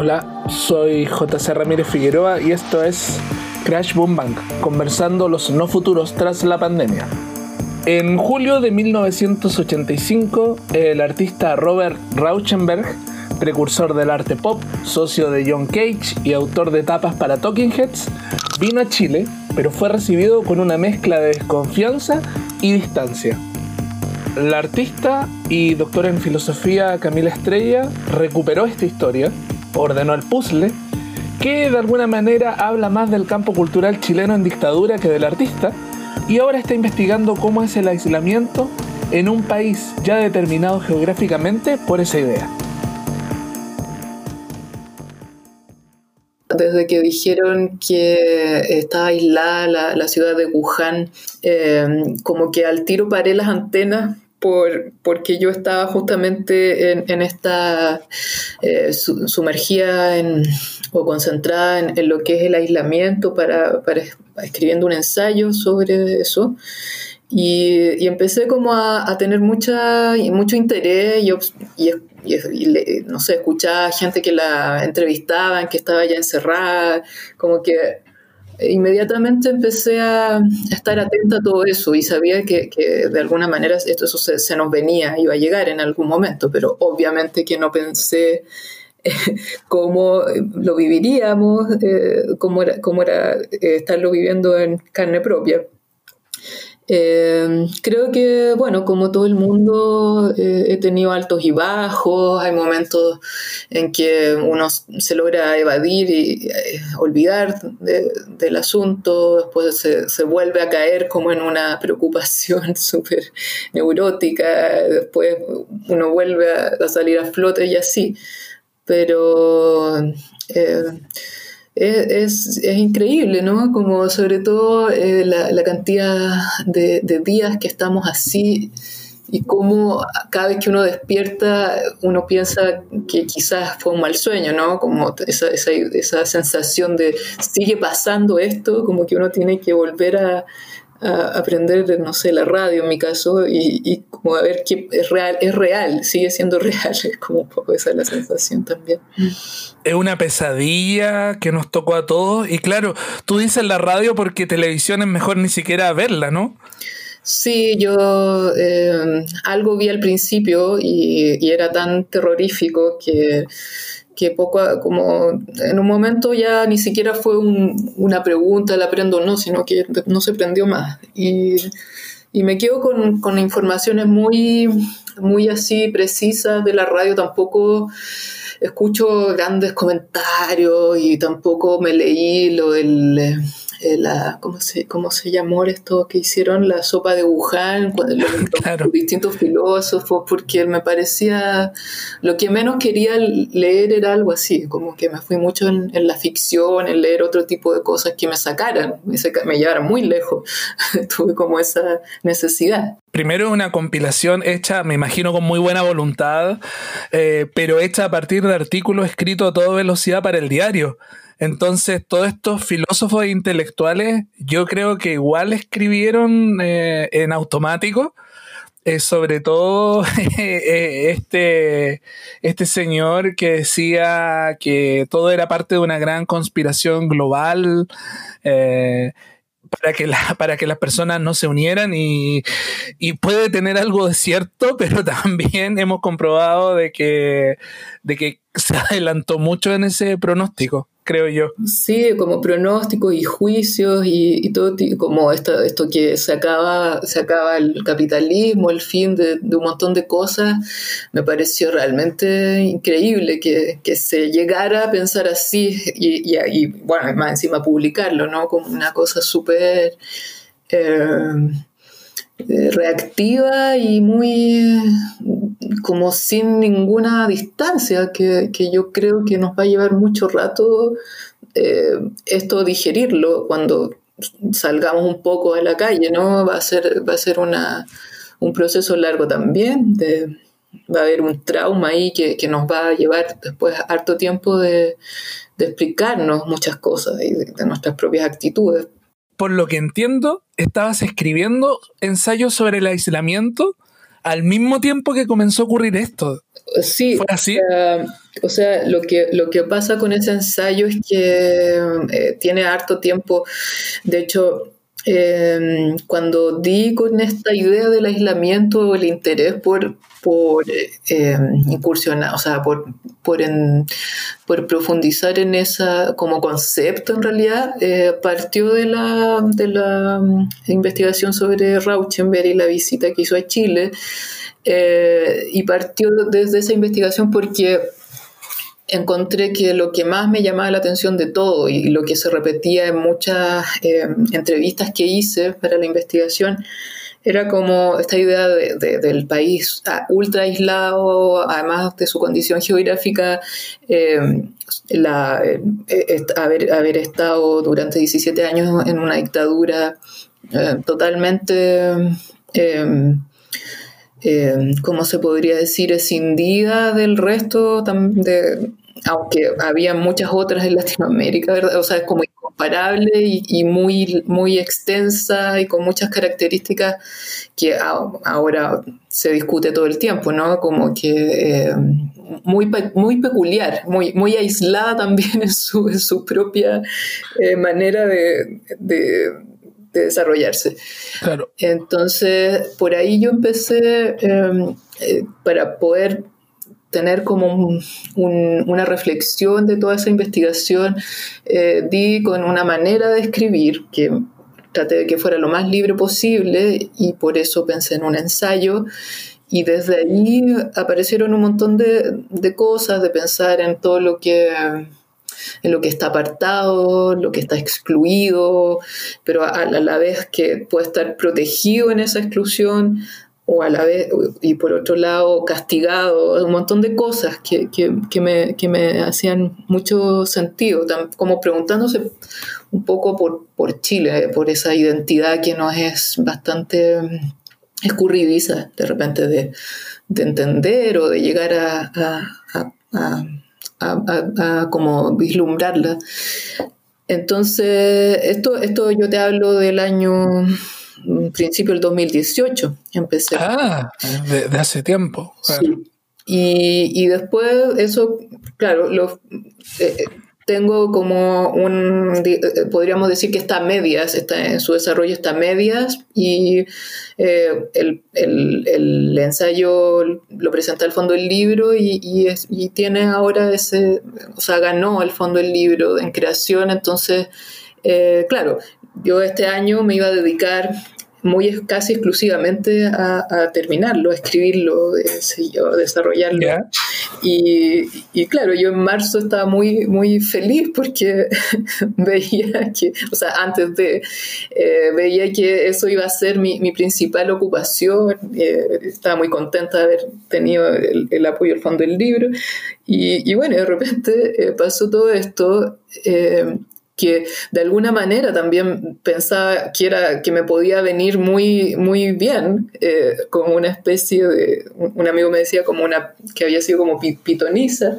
Hola, soy JC Ramírez Figueroa y esto es Crash Boom Bang, conversando los no futuros tras la pandemia. En julio de 1985, el artista Robert Rauschenberg, precursor del arte pop, socio de John Cage y autor de tapas para Talking Heads, vino a Chile, pero fue recibido con una mezcla de desconfianza y distancia. La artista y doctora en filosofía Camila Estrella recuperó esta historia, ordenó el puzzle que de alguna manera habla más del campo cultural chileno en dictadura que del artista, y ahora está investigando cómo es el aislamiento en un país ya determinado geográficamente por esa idea. Desde que dijeron que estaba aislada la, ciudad de Wuhan, eh, como que al tiro paré las antenas por, porque yo estaba justamente en, esta eh, sumergida en, o concentrada en, lo que es el aislamiento para, para escribiendo un ensayo sobre eso. Y, y empecé como a, a, tener mucha, mucho interés y, y, y, no sé, escuchaba gente que la entrevistaban, que estaba ya encerrada, como que inmediatamente empecé a estar atenta a todo eso y sabía que, de alguna manera esto se, nos venía, iba a llegar en algún momento, pero obviamente que no pensé eh, cómo lo viviríamos, eh, cómo era, cómo era eh, estarlo viviendo en carne propia. Eh, creo que, bueno, como todo el mundo, eh, he tenido altos y bajos, hay momentos en que uno se logra evadir y eh, olvidar del asunto, después se, vuelve a caer como en una preocupación súper neurótica, después uno vuelve a, a, salir a flote y así, pero es, es, increíble, ¿no? Como sobre todo eh, la, la, cantidad de, días que estamos así y cómo cada vez que uno despierta uno piensa que quizás fue un mal sueño, ¿no? Como esa, esa, esa sensación de sigue pasando esto, como que uno tiene que volver a, a aprender, no sé, la radio en mi caso, y, y, como a ver qué es real, es real, sigue siendo real, es como un poco esa la sensación también. Es una pesadilla que nos tocó a todos, y claro, tú dices la radio porque televisión es mejor ni siquiera verla, ¿no? Sí, yo eh, algo vi al principio y, y era tan terrorífico que que poco, como en un momento ya ni siquiera fue una pregunta, la aprendo o no, sino que no se prendió más. Y, y me quedo con, con, informaciones muy, muy así precisas de la radio, tampoco escucho grandes comentarios y tampoco me leí lo del eh, la, ¿cómo se, ¿cómo se llamó esto que hicieron? La sopa de Wuhan, los, distintos filósofos, porque me parecía, lo que menos quería leer era algo así, como que me fui mucho en, la ficción, en leer otro tipo de cosas que me sacaran, me, me llevaran muy lejos, tuve como esa necesidad. Primero una compilación hecha, me imagino, con muy buena voluntad, eh, pero hecha a partir de artículos escritos a toda velocidad para el diario. Entonces, todos estos filósofos e intelectuales, yo creo que igual escribieron eh, en automático. Eh, sobre todo eh, este, este señor que decía que todo era parte de una gran conspiración global para que, la, para que las personas no se unieran y, y, puede tener algo de cierto, pero también hemos comprobado de que, de que se adelantó mucho en ese pronóstico creo yo. Sí, como pronósticos y juicios y, todo, como esto, que se acaba, se acaba el capitalismo, el fin de, un montón de cosas, me pareció realmente increíble que, se llegara a pensar así y, y, bueno, más encima publicarlo, ¿no? Como una cosa súper... Eh, reactiva y muy como sin ninguna distancia, que, yo creo que nos va a llevar mucho rato eh, esto digerirlo cuando salgamos un poco a la calle, ¿no? Va a ser, va a ser una, un proceso largo también, de, va a haber un trauma ahí que, nos va a llevar después harto tiempo de, explicarnos muchas cosas y de nuestras propias actitudes por lo que entiendo, estabas escribiendo ensayos sobre el aislamiento al mismo tiempo que comenzó a ocurrir esto. Sí, ¿Fue así? O sea, lo que, lo que pasa con ese ensayo es que eh, tiene harto tiempo. De hecho, eh, cuando di con esta idea del aislamiento, el interés por, por eh, incursionar, o sea, por, por, profundizar en esa como concepto en realidad, eh, partió de la, mm, investigación sobre Rauschenberg y la visita que hizo a Chile. Eh, y partió desde esa investigación porque encontré que lo que más me llamaba la atención de todo y lo que se repetía en muchas entrevistas que hice para la investigación era como esta idea del país ah, ultra aislado, además de su condición geográfica, eh, la, eh, haber, haber, estado durante 17 años en una dictadura eh, totalmente, ¿cómo se podría decir?, escindida del resto de, aunque había muchas otras en Latinoamérica, ¿verdad? O sea, es como incomparable y, muy, muy extensa y con muchas características que ahora se discute todo el tiempo, ¿no? Como que eh, muy, muy peculiar, muy, muy aislada también en su, su propia eh, manera de, desarrollarse. Claro. Entonces, por ahí yo empecé em, eh, para poder tener como una reflexión de toda esa investigación, eh, di con una manera de escribir que traté de que fuera lo más libre posible y por eso pensé en un ensayo. Y desde ahí aparecieron un montón de, de cosas, de pensar en todo lo que en lo que está apartado, lo que está excluido, pero a, la vez que puede estar protegido en esa exclusión, o a la vez, y por otro lado, castigado, un montón de cosas que, que, que, me, que me, hacían mucho sentido, como preguntándose un poco por, por, Chile, por esa identidad que nos es bastante escurridiza de repente de, de entender o de llegar a, a, a, a como vislumbrarla. Entonces, esto, esto yo te hablo del año principio del 2018 empecé. Ah, de, hace tiempo. Sí. Y, y, después eso, claro, lo, eh, tengo como un, eh, podríamos decir que está a medias, está en su desarrollo está a medias y eh, el, el, el, ensayo lo presenta el fondo del libro y, y, es, y, tiene ahora ese, o sea, ganó el fondo del libro en creación, entonces, eh, claro, yo este año me iba a dedicar muy casi exclusivamente a, terminarlo, a escribirlo, a desarrollarlo. Y, y, claro, yo en marzo estaba muy, muy feliz porque veía que, o sea, antes de, eh, veía que eso iba a ser mi, mi principal ocupación, eh, estaba muy contenta de haber tenido el, el, apoyo del fondo del libro. Y, y bueno, de repente eh, pasó todo esto que de alguna manera también pensaba que, era, que me podía venir muy, muy bien, eh, como una especie de, un amigo me decía como una, que había sido como pitoniza.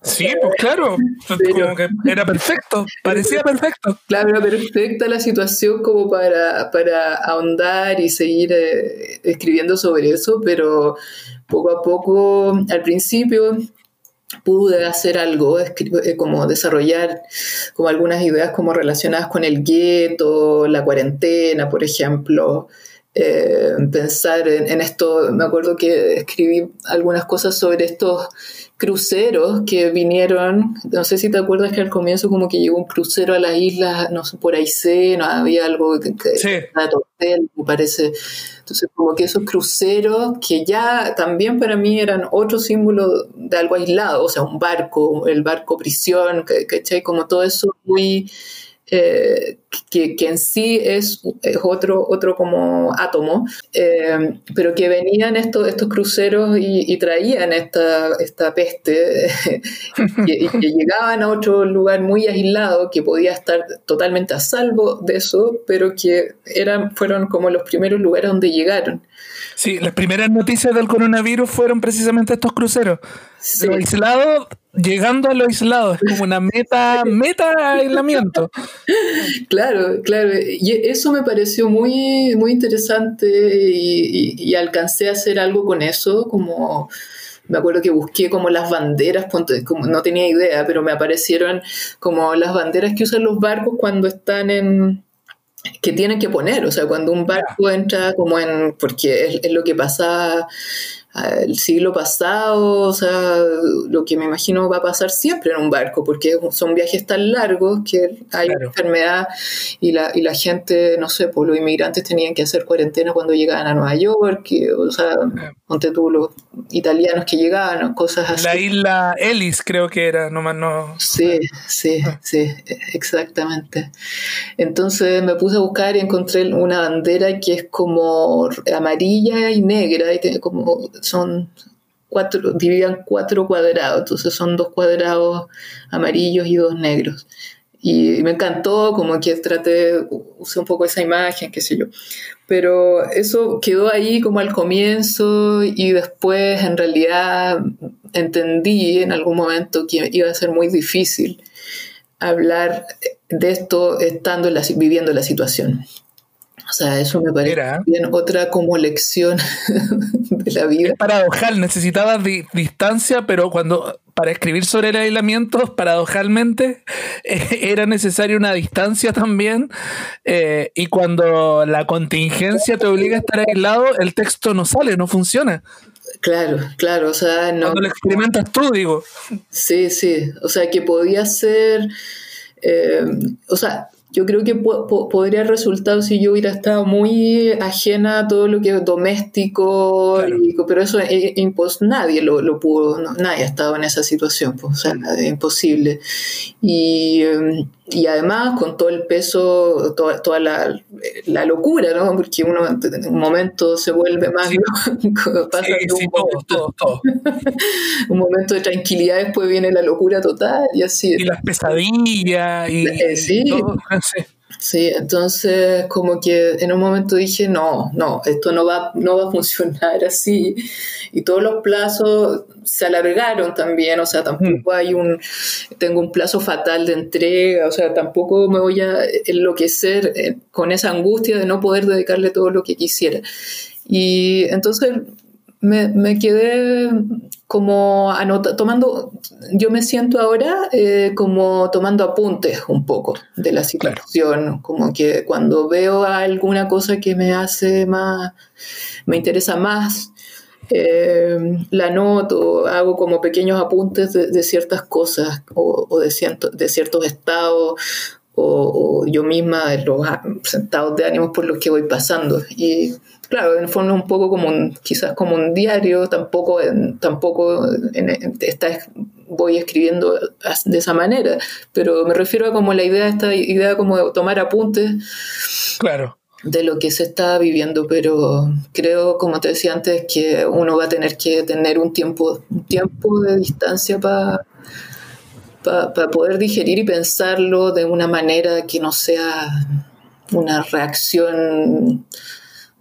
Sí, pues claro, como que era perfecto, parecía perfecto. Claro, era perfecta la situación como para, para ahondar y seguir eh, escribiendo sobre eso, pero poco a poco, al principio, pude hacer algo, eh, como desarrollar como algunas ideas como relacionadas con el gueto, la cuarentena, por ejemplo, eh, pensar en, esto, me acuerdo que escribí algunas cosas sobre estos cruceros que vinieron, no sé si te acuerdas que al comienzo como que llegó un crucero a la isla, no sé, por Aysén, no había algo que, que sí. hotel, me parece. Entonces como que esos cruceros que ya también para mí eran otro símbolo de algo aislado, o sea, un barco, el barco prisión, ¿cachai? Como todo eso muy eh, que, que, en sí es, es, otro, otro como átomo, eh, pero que venían estos, estos cruceros y, y traían esta, esta peste y, y, que llegaban a otro lugar muy aislado que podía estar totalmente a salvo de eso, pero que eran, fueron como los primeros lugares donde llegaron. Sí, las primeras noticias del coronavirus fueron precisamente estos cruceros. Sí. Lo aislado, llegando a lo aislado, es como una meta, meta aislamiento. Claro, claro. Y eso me pareció muy, muy interesante y, y, alcancé a hacer algo con eso, como me acuerdo que busqué como las banderas, como no tenía idea, pero me aparecieron como las banderas que usan los barcos cuando están en que tienen que poner, o sea, cuando un barco entra como en, porque es, lo que pasa el siglo pasado, o sea, lo que me imagino va a pasar siempre en un barco, porque son viajes tan largos que hay enfermedad y la, y la gente, no sé, pues los inmigrantes tenían que hacer cuarentena cuando llegaban a Nueva York, o sea, ponte tú los italianos que llegaban, cosas así. La isla Ellis creo que era, nomás no. Sí, sí, ah. sí, exactamente. Entonces me puse a buscar y encontré una bandera que es como amarilla y negra y tiene como son cuatro, dividan cuatro cuadrados, entonces son dos cuadrados amarillos y dos negros. Y me encantó, como que traté, usé un poco esa imagen, qué sé yo. Pero eso quedó ahí como al comienzo y después en realidad entendí en algún momento que iba a ser muy difícil hablar de esto estando en la, viviendo la situación. O sea, eso me parece bien otra como lección de la vida. Es paradojal, necesitaba distancia, pero cuando para escribir sobre el aislamiento, paradojalmente, eh, era necesaria una distancia también. Eh, y cuando la contingencia te obliga a estar aislado, el texto no sale, no funciona. Claro, claro, o sea, no. Cuando lo experimentas tú, digo. Sí, sí, o sea, que podía ser. Eh, o sea, yo creo que podría haber resultado si yo hubiera estado muy ajena a todo lo que es doméstico, pero eso es, nadie lo, lo pudo, nadie ha estado en esa situación, pues, o sea, es imposible. Y, em, y además con todo el peso, toda, toda la, la, locura, ¿no? Porque uno en un momento se vuelve más, Pasa un, momento, un, momento, de tranquilidad, después viene la locura total y así. Y las pesadillas y, eh, sí. Sí, entonces como que en un momento dije, no, no, esto no va, no va a funcionar así. Y todos los plazos se alargaron también, o sea, tampoco mm. hay un, tengo un plazo fatal de entrega, o sea, tampoco me voy a enloquecer eh, con esa angustia de no poder dedicarle todo lo que quisiera. Y entonces me, me quedé como anota, tomando, yo me siento ahora eh, como tomando apuntes un poco de la situación, como que cuando veo alguna cosa que me hace más, me interesa más, eh, la anoto, hago como pequeños apuntes de, ciertas cosas o, de, de ciertos estados o, yo misma de los estados de ánimo por los que voy pasando. Y claro, en forma un poco como un, quizás como un diario, tampoco, tampoco en, voy escribiendo de esa manera, pero me refiero a como la idea, esta idea como de tomar apuntes. Claro. de lo que se está viviendo, pero creo, como te decía antes, que uno va a tener que tener un tiempo, un tiempo de distancia para para poder digerir y pensarlo de una manera que no sea una reacción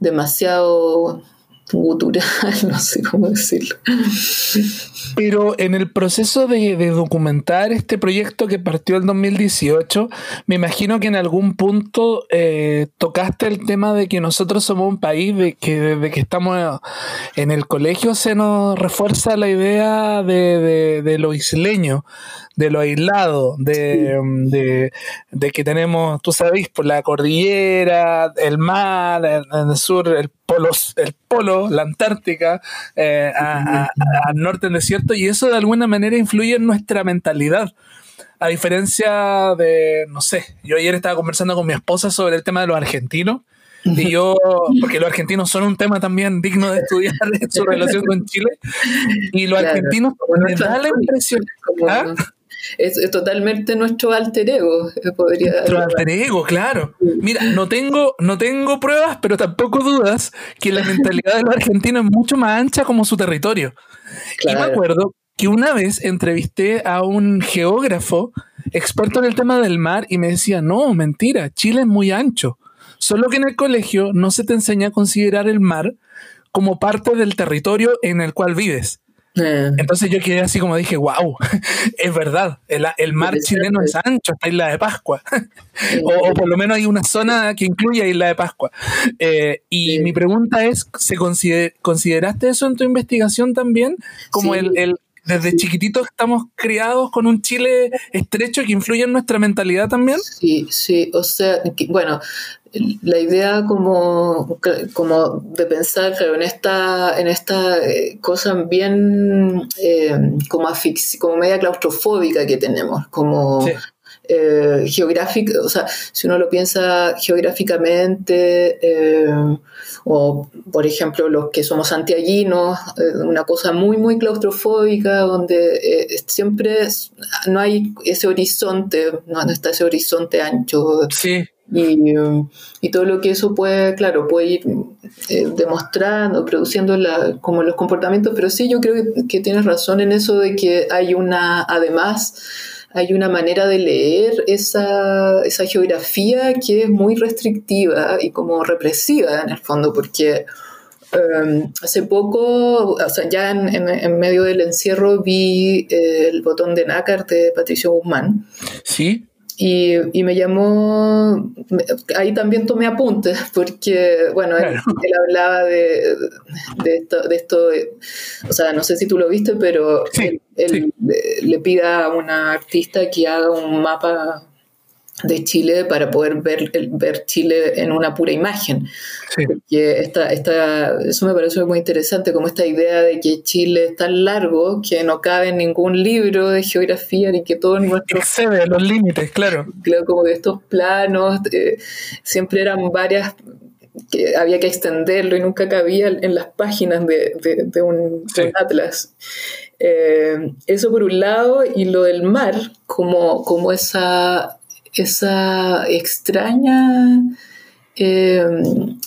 demasiado gutural, no sé cómo decirlo. Pero en el proceso de, documentar este proyecto que partió el 2018, me imagino que en algún punto eh, tocaste el tema de que nosotros somos un país de que desde que estamos en el colegio se nos refuerza la idea de, de lo isleño, de lo aislado, de, que tenemos, tú sabes, por la cordillera, el mar, en, el sur, el polo, el polo la Antártica, eh, al norte del desierto, y eso de alguna manera influye en nuestra mentalidad. A diferencia de, no sé, yo ayer estaba conversando con mi esposa sobre el tema de los argentinos, y yo, porque los argentinos son un tema también digno de estudiar en su relación con Chile, y los argentinos me da la impresión. ¿ah? Es, totalmente nuestro alter ego. Eh, podría nuestro alter ego, claro. Mira, no tengo, no tengo pruebas, pero tampoco dudas que la mentalidad de los argentinos es mucho más ancha como su territorio. Y me acuerdo que una vez entrevisté a un geógrafo experto en el tema del mar y me decía, no, mentira, Chile es muy ancho. Solo que en el colegio no se te enseña a considerar el mar como parte del territorio en el cual vives. Eh, Entonces yo quedé así como dije, wow, es verdad, el, el mar chileno es ancho hasta Isla de Pascua. o, o por lo menos hay una zona que incluye Isla de Pascua. Eh, y mi pregunta es, ¿se consider- ¿consideraste eso en tu investigación también? Como Sí. el, el- desde Sí. chiquititos estamos criados con un Chile estrecho que influye en nuestra mentalidad también. Sí, sí, o sea, que- bueno, la idea como, como de pensar claro, en esta, en esta eh, cosa bien eh, como, como media claustrofóbica que tenemos, como Sí. eh, geográfica, o sea, si uno lo piensa geográficamente, eh, o por ejemplo los que somos santiaguinos, una cosa muy, muy claustrofóbica, donde eh, siempre no hay ese horizonte, no, no está ese horizonte ancho, Sí, y, todo lo que eso puede, claro, puede ir eh, demostrando, produciendo la, como los comportamientos, pero sí yo creo que, tienes razón en eso de que hay una, además, hay una manera de leer esa, esa geografía que es muy restrictiva y como represiva en el fondo, porque um, hace poco, o sea, ya en, en- en medio del encierro vi eh, el botón de nácar de Patricio Guzmán. sí, Y, y me llamó, ahí también tomé apuntes, porque, bueno, él, Claro. él hablaba de, de, esto, de esto, o sea, no sé si tú lo viste, pero Sí, él, él sí. le, le pide a una artista que haga un mapa de Chile para poder ver, ver Chile en una pura imagen. sí. Porque esta, esta, eso me pareció muy interesante, como esta idea de que Chile es tan largo que no cabe en ningún libro de geografía ni que todos nuestros Excede los límites, claro. claro, como que estos planos eh, siempre eran varias que había que extenderlo y nunca cabía en las páginas de, de- de un, de Sí. un atlas. Eh, eso por un lado, y lo del mar, como, como esa, esa extraña eh,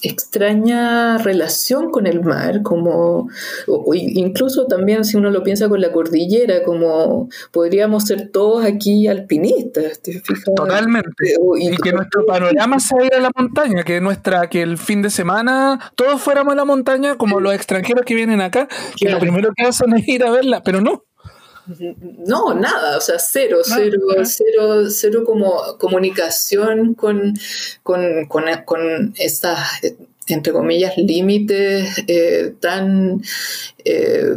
extraña relación con el mar, como o- incluso también si uno lo piensa con la cordillera, como podríamos ser todos aquí alpinistas, ¿te fijas? Totalmente. Y que nuestro panorama sea ir a la montaña, que nuestra, que el fin de semana todos fuéramos a la montaña, como los extranjeros que vienen acá, que Claro. lo primero que hacen es ir a verla, pero no. No, nada, o sea, cero, cero, cero, cero como comunicación con, con, con, eh, entre comillas, límites eh, tan eh,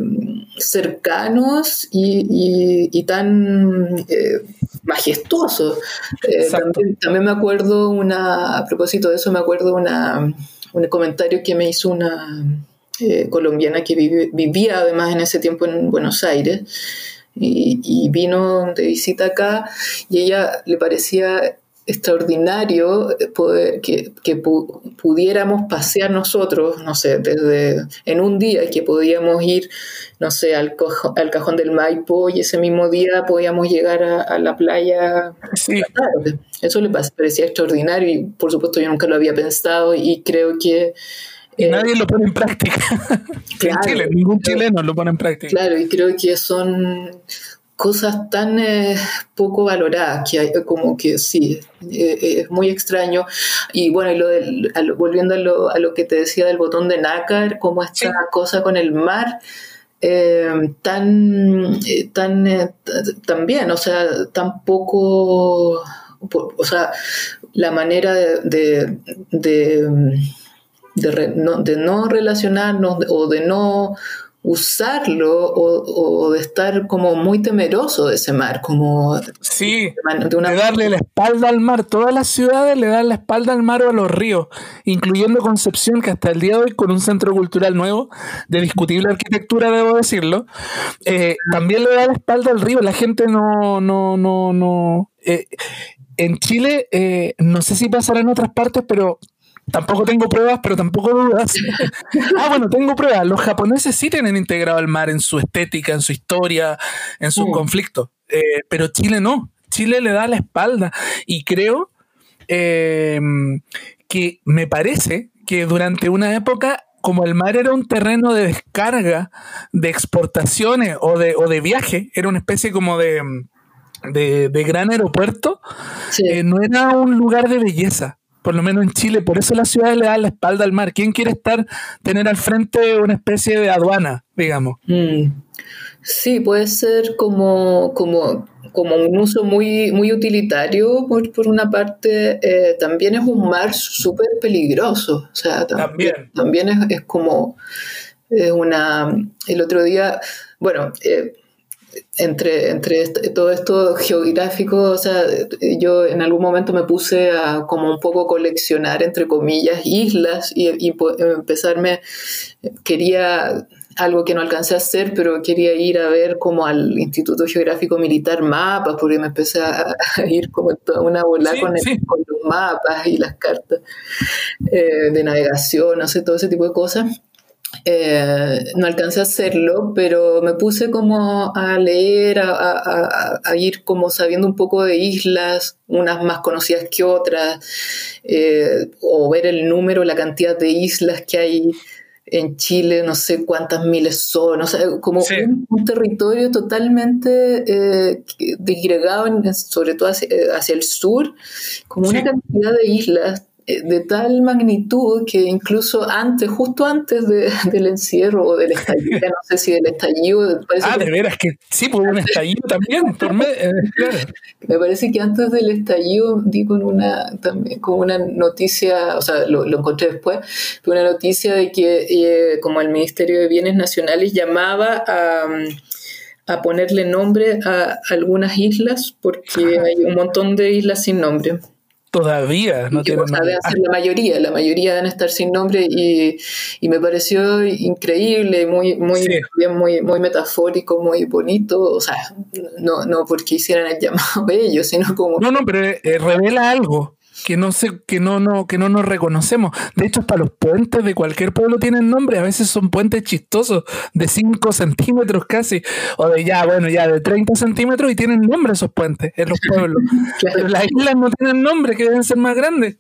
cercanos y, y- y tan eh, majestuosos. Eh, también, también me acuerdo una, a propósito de eso, me acuerdo una, un comentario que me hizo una eh, colombiana que vive- vivía además en ese tiempo en Buenos Aires y, y vino de visita acá y ella le parecía extraordinario poder que, que pu- pudiéramos pasear nosotros, no sé, desde en un día que podíamos ir, no sé, al, cojo- al cajón del Maipo y ese mismo día podíamos llegar a, a la playa Sí, tarde. Eso le pa- parecía extraordinario y por supuesto yo nunca lo había pensado y creo que... y eh, nadie lo pone en práctica. Claro. en Chile, ningún chileno lo pone en práctica. Claro, y creo que son cosas tan eh, poco valoradas que hay, como que sí, eh, eh, es muy extraño. Y bueno, y lo del- a lo- volviendo a lo, a lo que te decía del botón de nácar, como esta Sí. cosa con el mar, eh, tan, tan, también, o sea, tan poco, po- o sea, la manera de, de, de, de re- no, de no relacionarnos o de no usarlo o, o de estar como muy temeroso de ese mar, como Sí, una de darle la espalda al mar. Todas las ciudades le dan la espalda al mar o a los ríos, incluyendo Concepción, que hasta el día de hoy, con un centro cultural nuevo, de discutible arquitectura, debo decirlo, eh, también le da la espalda al río. La gente no, no, no, no. eh, en Chile, eh, no sé si pasará en otras partes, pero tampoco tengo pruebas, pero tampoco dudas. ah, bueno, tengo pruebas. Los japoneses sí tienen integrado el mar en su estética, en su historia, en sus Mm. conflictos, eh, pero Chile no. Chile le da la espalda y creo eh, que me parece que durante una época, como el mar era un terreno de descarga, de exportaciones o de, o de viaje, era una especie como de, de, de gran aeropuerto, Sí. eh, no era un lugar de belleza. Por lo menos en Chile, por eso las ciudades le dan la espalda al mar. ¿Quién quiere estar, tener al frente una especie de aduana, digamos? Mm. Sí, puede ser como, como, como un uso muy, muy utilitario, por, por una parte, eh, también es un mar súper peligroso, o sea, también, también, es, es, como una... El otro día, bueno... Eh, entre, entre todo esto geográfico, o sea, yo en algún momento me puse a como un poco coleccionar, entre comillas, islas y, y empezarme, quería algo que no alcancé a hacer, pero quería ir a ver como al Instituto Geográfico Militar mapas, porque me empecé a, ir como toda una bola con, con, los mapas y las cartas eh, de navegación, no sé, todo ese tipo de cosas. Eh, no alcancé a hacerlo, pero me puse como a leer, a, ir como sabiendo un poco de islas, unas más conocidas que otras, eh, o ver el número, la cantidad de islas que hay en Chile, no sé cuántas miles son, o sea, como un, territorio totalmente eh, disgregado, sobre todo hacia, el sur, como una cantidad de islas eh, de tal magnitud que incluso antes, justo antes del encierro o del estallido, no sé si del estallido. Ah, de veras que sí, por un estallido también, eh, Me parece que antes del estallido di con una, también, con una noticia, o sea, lo, encontré después, una noticia de que eh, como el Ministerio de Bienes Nacionales llamaba a a ponerle nombre a algunas islas porque hay un montón de islas sin nombre. Todavía no nombre. la mayoría, la mayoría deben estar sin nombre y, me pareció increíble, muy, muy, muy, muy metafórico, muy bonito. O sea, no, no porque hicieran el llamado ellos, sino como. No, no, pero eh, revela algo que no sé, que no, no, que no nos reconocemos. De hecho, hasta los puentes de cualquier pueblo tienen nombre, a veces son puentes chistosos, de 5 centímetros casi, o de ya, bueno, ya de 30 centímetros y tienen nombre esos puentes en los pueblos. Pero las islas no tienen nombre, que deben ser más grandes.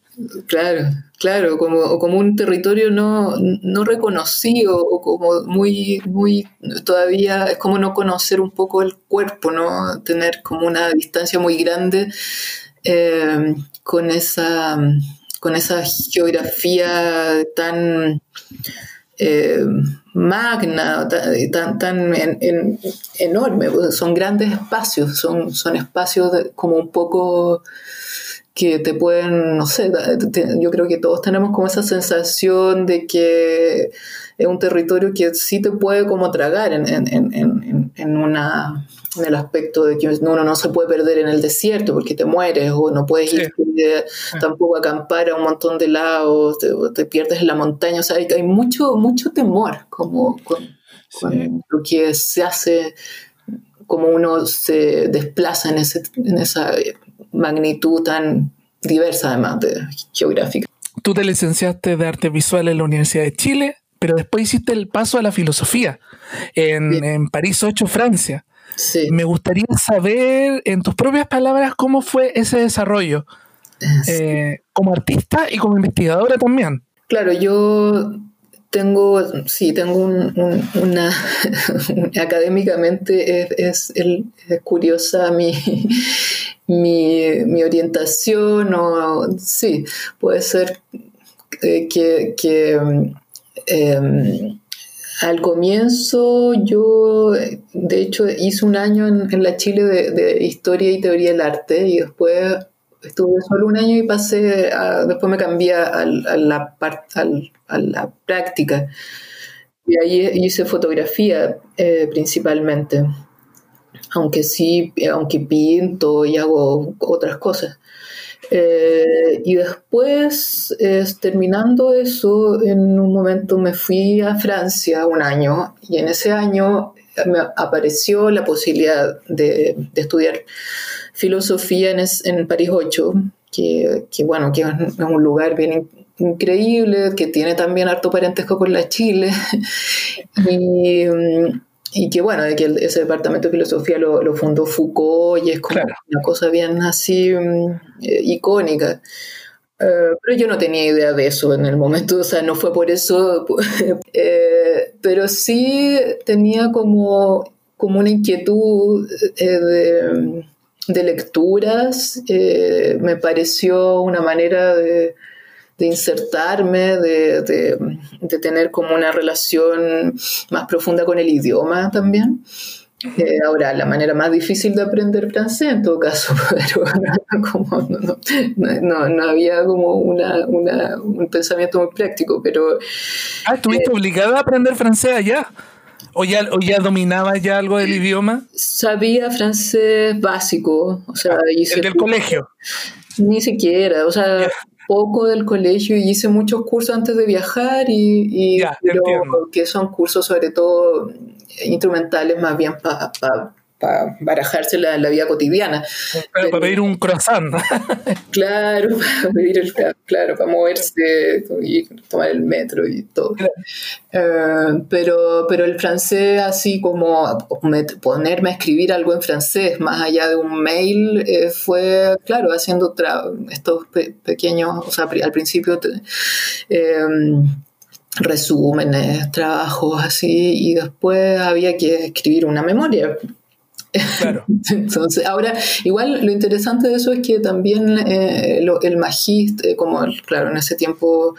Claro, claro, como, como un territorio no, no reconocido, o como muy, muy, todavía es como no conocer un poco el cuerpo, ¿no? Tener como una distancia muy grande eh, con, esa, con esa geografía tan eh, magna, tan, tan enorme. Son grandes espacios, son, son espacios como un poco que te pueden, no sé, yo creo que todos tenemos como esa sensación de que es un territorio que sí te puede como tragar en, en, en, en una en el aspecto de que uno no se puede perder en el desierto porque te mueres o no puedes ir tampoco a acampar a un montón de lados, te, pierdes en la montaña, o sea, hay, mucho, mucho temor como con, lo que se hace, como uno se desplaza en, ese, en esa magnitud tan diversa además de geográfica. Tú te licenciaste de arte visual en la Universidad de Chile, pero después hiciste el paso a la filosofía en, en París 8, Francia. Me gustaría saber, en tus propias palabras, cómo fue ese desarrollo eh, como artista y como investigadora también. Claro, yo tengo, sí, tengo una, académicamente es, curiosa mi, mi, orientación, o sí, puede ser eh, que, em, al comienzo yo, de hecho, hice un año en, la Chile de, Historia y Teoría del Arte y después estuve solo un año y pasé, después me cambié a, la, a la práctica. Y ahí hice fotografía eh, principalmente, aunque sí, aunque pinto y hago otras cosas. Eh, y después, terminando eso, en un momento me fui a Francia un año y en ese año me apareció la posibilidad de, estudiar filosofía en, en París 8, que, que, bueno, que es un lugar bien increíble, que tiene también harto parentesco con la Chile. y, mm, y que bueno, de que ese departamento de filosofía lo, fundó Foucault y es como una cosa bien así mm, eh, icónica. Eh, pero yo no tenía idea de eso en el momento, o sea, no fue por eso, eh, pero sí tenía como, como una inquietud de, de, lecturas, me pareció una manera de, insertarme, de, de, tener como una relación más profunda con el idioma también. Eh, ahora, la manera más difícil de aprender francés en todo caso, pero como no, no, había como una, una, un pensamiento muy práctico, pero... Ah, ¿estuviste eh, obligada a aprender francés allá? ¿O ya, ¿O ya dominaba ya algo del idioma? Sabía francés básico, o sea... Ah, ¿El del colegio? Ni siquiera, o sea... poco del colegio y hice muchos cursos antes de viajar y, y que son cursos sobre todo instrumentales más bien para para barajarse la, la, vida cotidiana. para pedir un croissant. claro, para pedir claro, para moverse y tomar el metro y todo. Eh, pero, pero el francés, así como ponerme a escribir algo en francés, más allá de un mail, eh, fue, claro, haciendo estos pequeños, o sea, al principio... Eh, resúmenes, trabajos así, y después había que escribir una memoria. Claro. Entonces, ahora, igual lo interesante de eso es que también eh, el magíster, como claro, en ese tiempo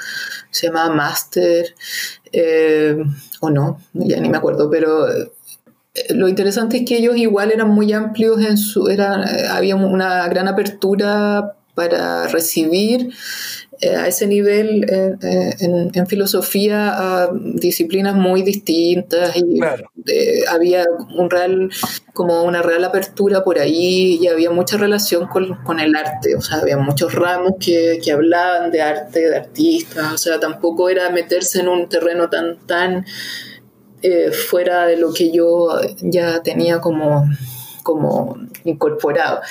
se llamaba máster, eh, o no, ya ni me acuerdo, pero eh, lo interesante es que ellos igual eran muy amplios en su, era, había una gran apertura para recibir eh, a ese nivel eh, eh, en, filosofía a disciplinas muy distintas y había un real como una real apertura por ahí y había mucha relación con, el arte, o sea, había muchos ramos que, que, hablaban de arte, de artistas, o sea, tampoco era meterse en un terreno tan, tan fuera de lo que yo ya tenía como, como incorporado.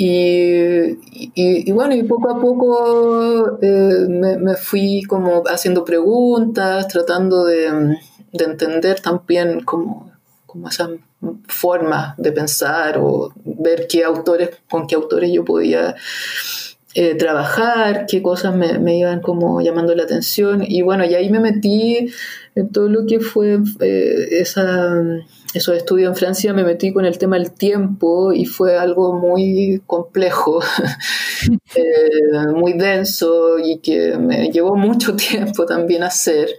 Y, y, bueno, y poco a poco eh, me, fui como haciendo preguntas, tratando de, de entender también como, como esa forma de pensar o ver qué autores, con qué autores yo podía eh, trabajar, qué cosas me, me, iban como llamando la atención. Y bueno, y ahí me metí en todo lo que fue eh, esa esos estudios en Francia me metí con el tema del tiempo y fue algo muy complejo, eh, muy denso y que me llevó mucho tiempo también hacer,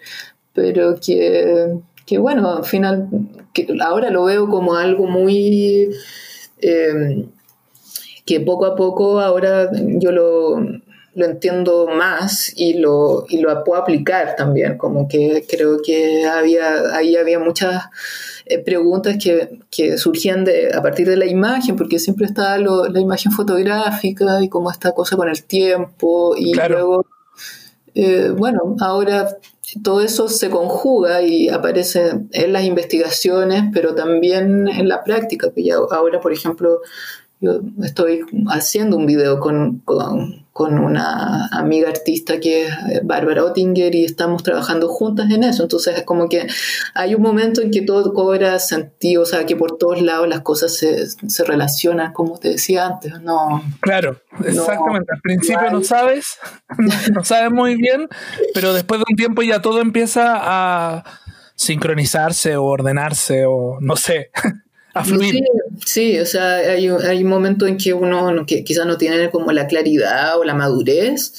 pero que, que bueno, al final, que ahora lo veo como algo muy... Eh, que poco a poco ahora yo lo, lo entiendo más y lo, y lo puedo aplicar también, como que creo que había, ahí había muchas preguntas que, que, surgían de, a partir de la imagen, porque siempre está la imagen fotográfica y cómo esta cosa con el tiempo y luego, eh, bueno, ahora todo eso se conjuga y aparece en las investigaciones, pero también en la práctica, que ya ahora, por ejemplo, yo estoy haciendo un video con, con, una amiga artista que es Bárbara Ottinger y estamos trabajando juntas en eso. Entonces es como que hay un momento en que todo cobra sentido, o sea, que por todos lados las cosas se, se relacionan, como te decía antes. No, claro, exactamente. Al principio no sabes, no sabes muy bien, pero después de un tiempo ya todo empieza a sincronizarse o ordenarse o no sé. Sí, o sea, hay, hay un momento en que uno que quizás no tiene como la claridad o la madurez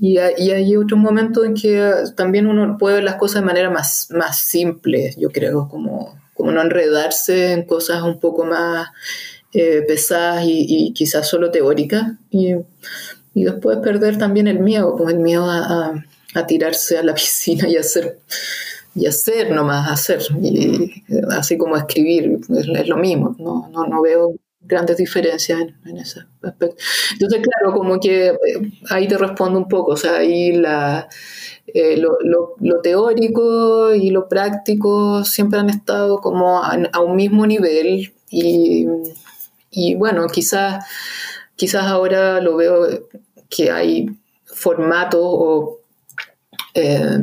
y hay, y hay otro momento en que también uno puede ver las cosas de manera más, más simple, yo creo, como, como no enredarse en cosas un poco más eh, pesadas y, quizás solo teóricas y, y, después perder también el miedo, pues el miedo a, a tirarse a la piscina y hacer y hacer nomás, hacer, así como escribir, es, lo mismo, no, no, no, veo grandes diferencias en, ese aspecto. Entonces, claro, como que eh, ahí te respondo un poco, o sea, ahí la, eh, lo, lo, teórico y lo práctico siempre han estado como a, a un mismo nivel y, y bueno, quizás, quizás ahora lo veo que hay formatos o eh,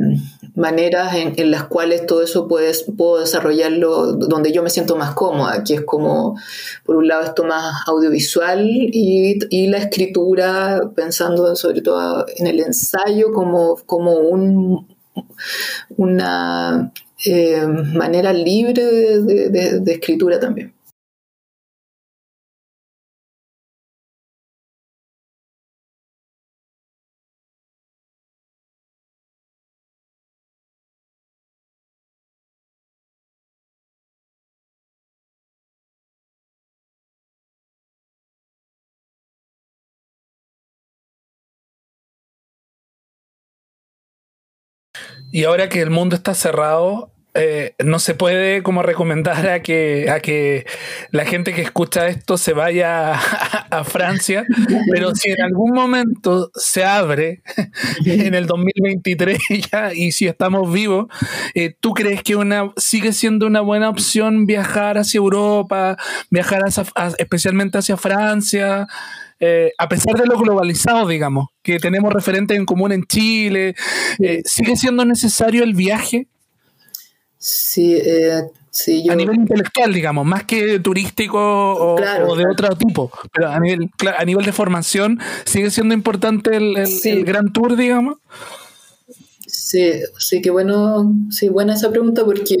maneras en, las cuales todo eso puedes, puedo desarrollarlo donde yo me siento más cómoda, que es como, por un lado, esto más audiovisual y, y la escritura, pensando sobre todo en el ensayo como, como un, una eh, manera libre de escritura también. Y ahora que el mundo está cerrado, eh, no se puede como recomendar a que, a que la gente que escucha esto se vaya a, Francia, pero si en algún momento se abre en el 2023 ya, y si estamos vivos, eh, ¿tú crees que una, sigue siendo una buena opción viajar hacia Europa, viajar especialmente hacia Francia? Eh, a pesar de lo globalizado, digamos, que tenemos referentes en común en Chile, ¿sigue siendo necesario el viaje? Sí, eh, sí A nivel intelectual, digamos, más que turístico o, de otro tipo. Pero a nivel, a nivel de formación, ¿sigue siendo importante el, el, Gran Tour, digamos? Sí, sí, que bueno, sí, buena esa pregunta porque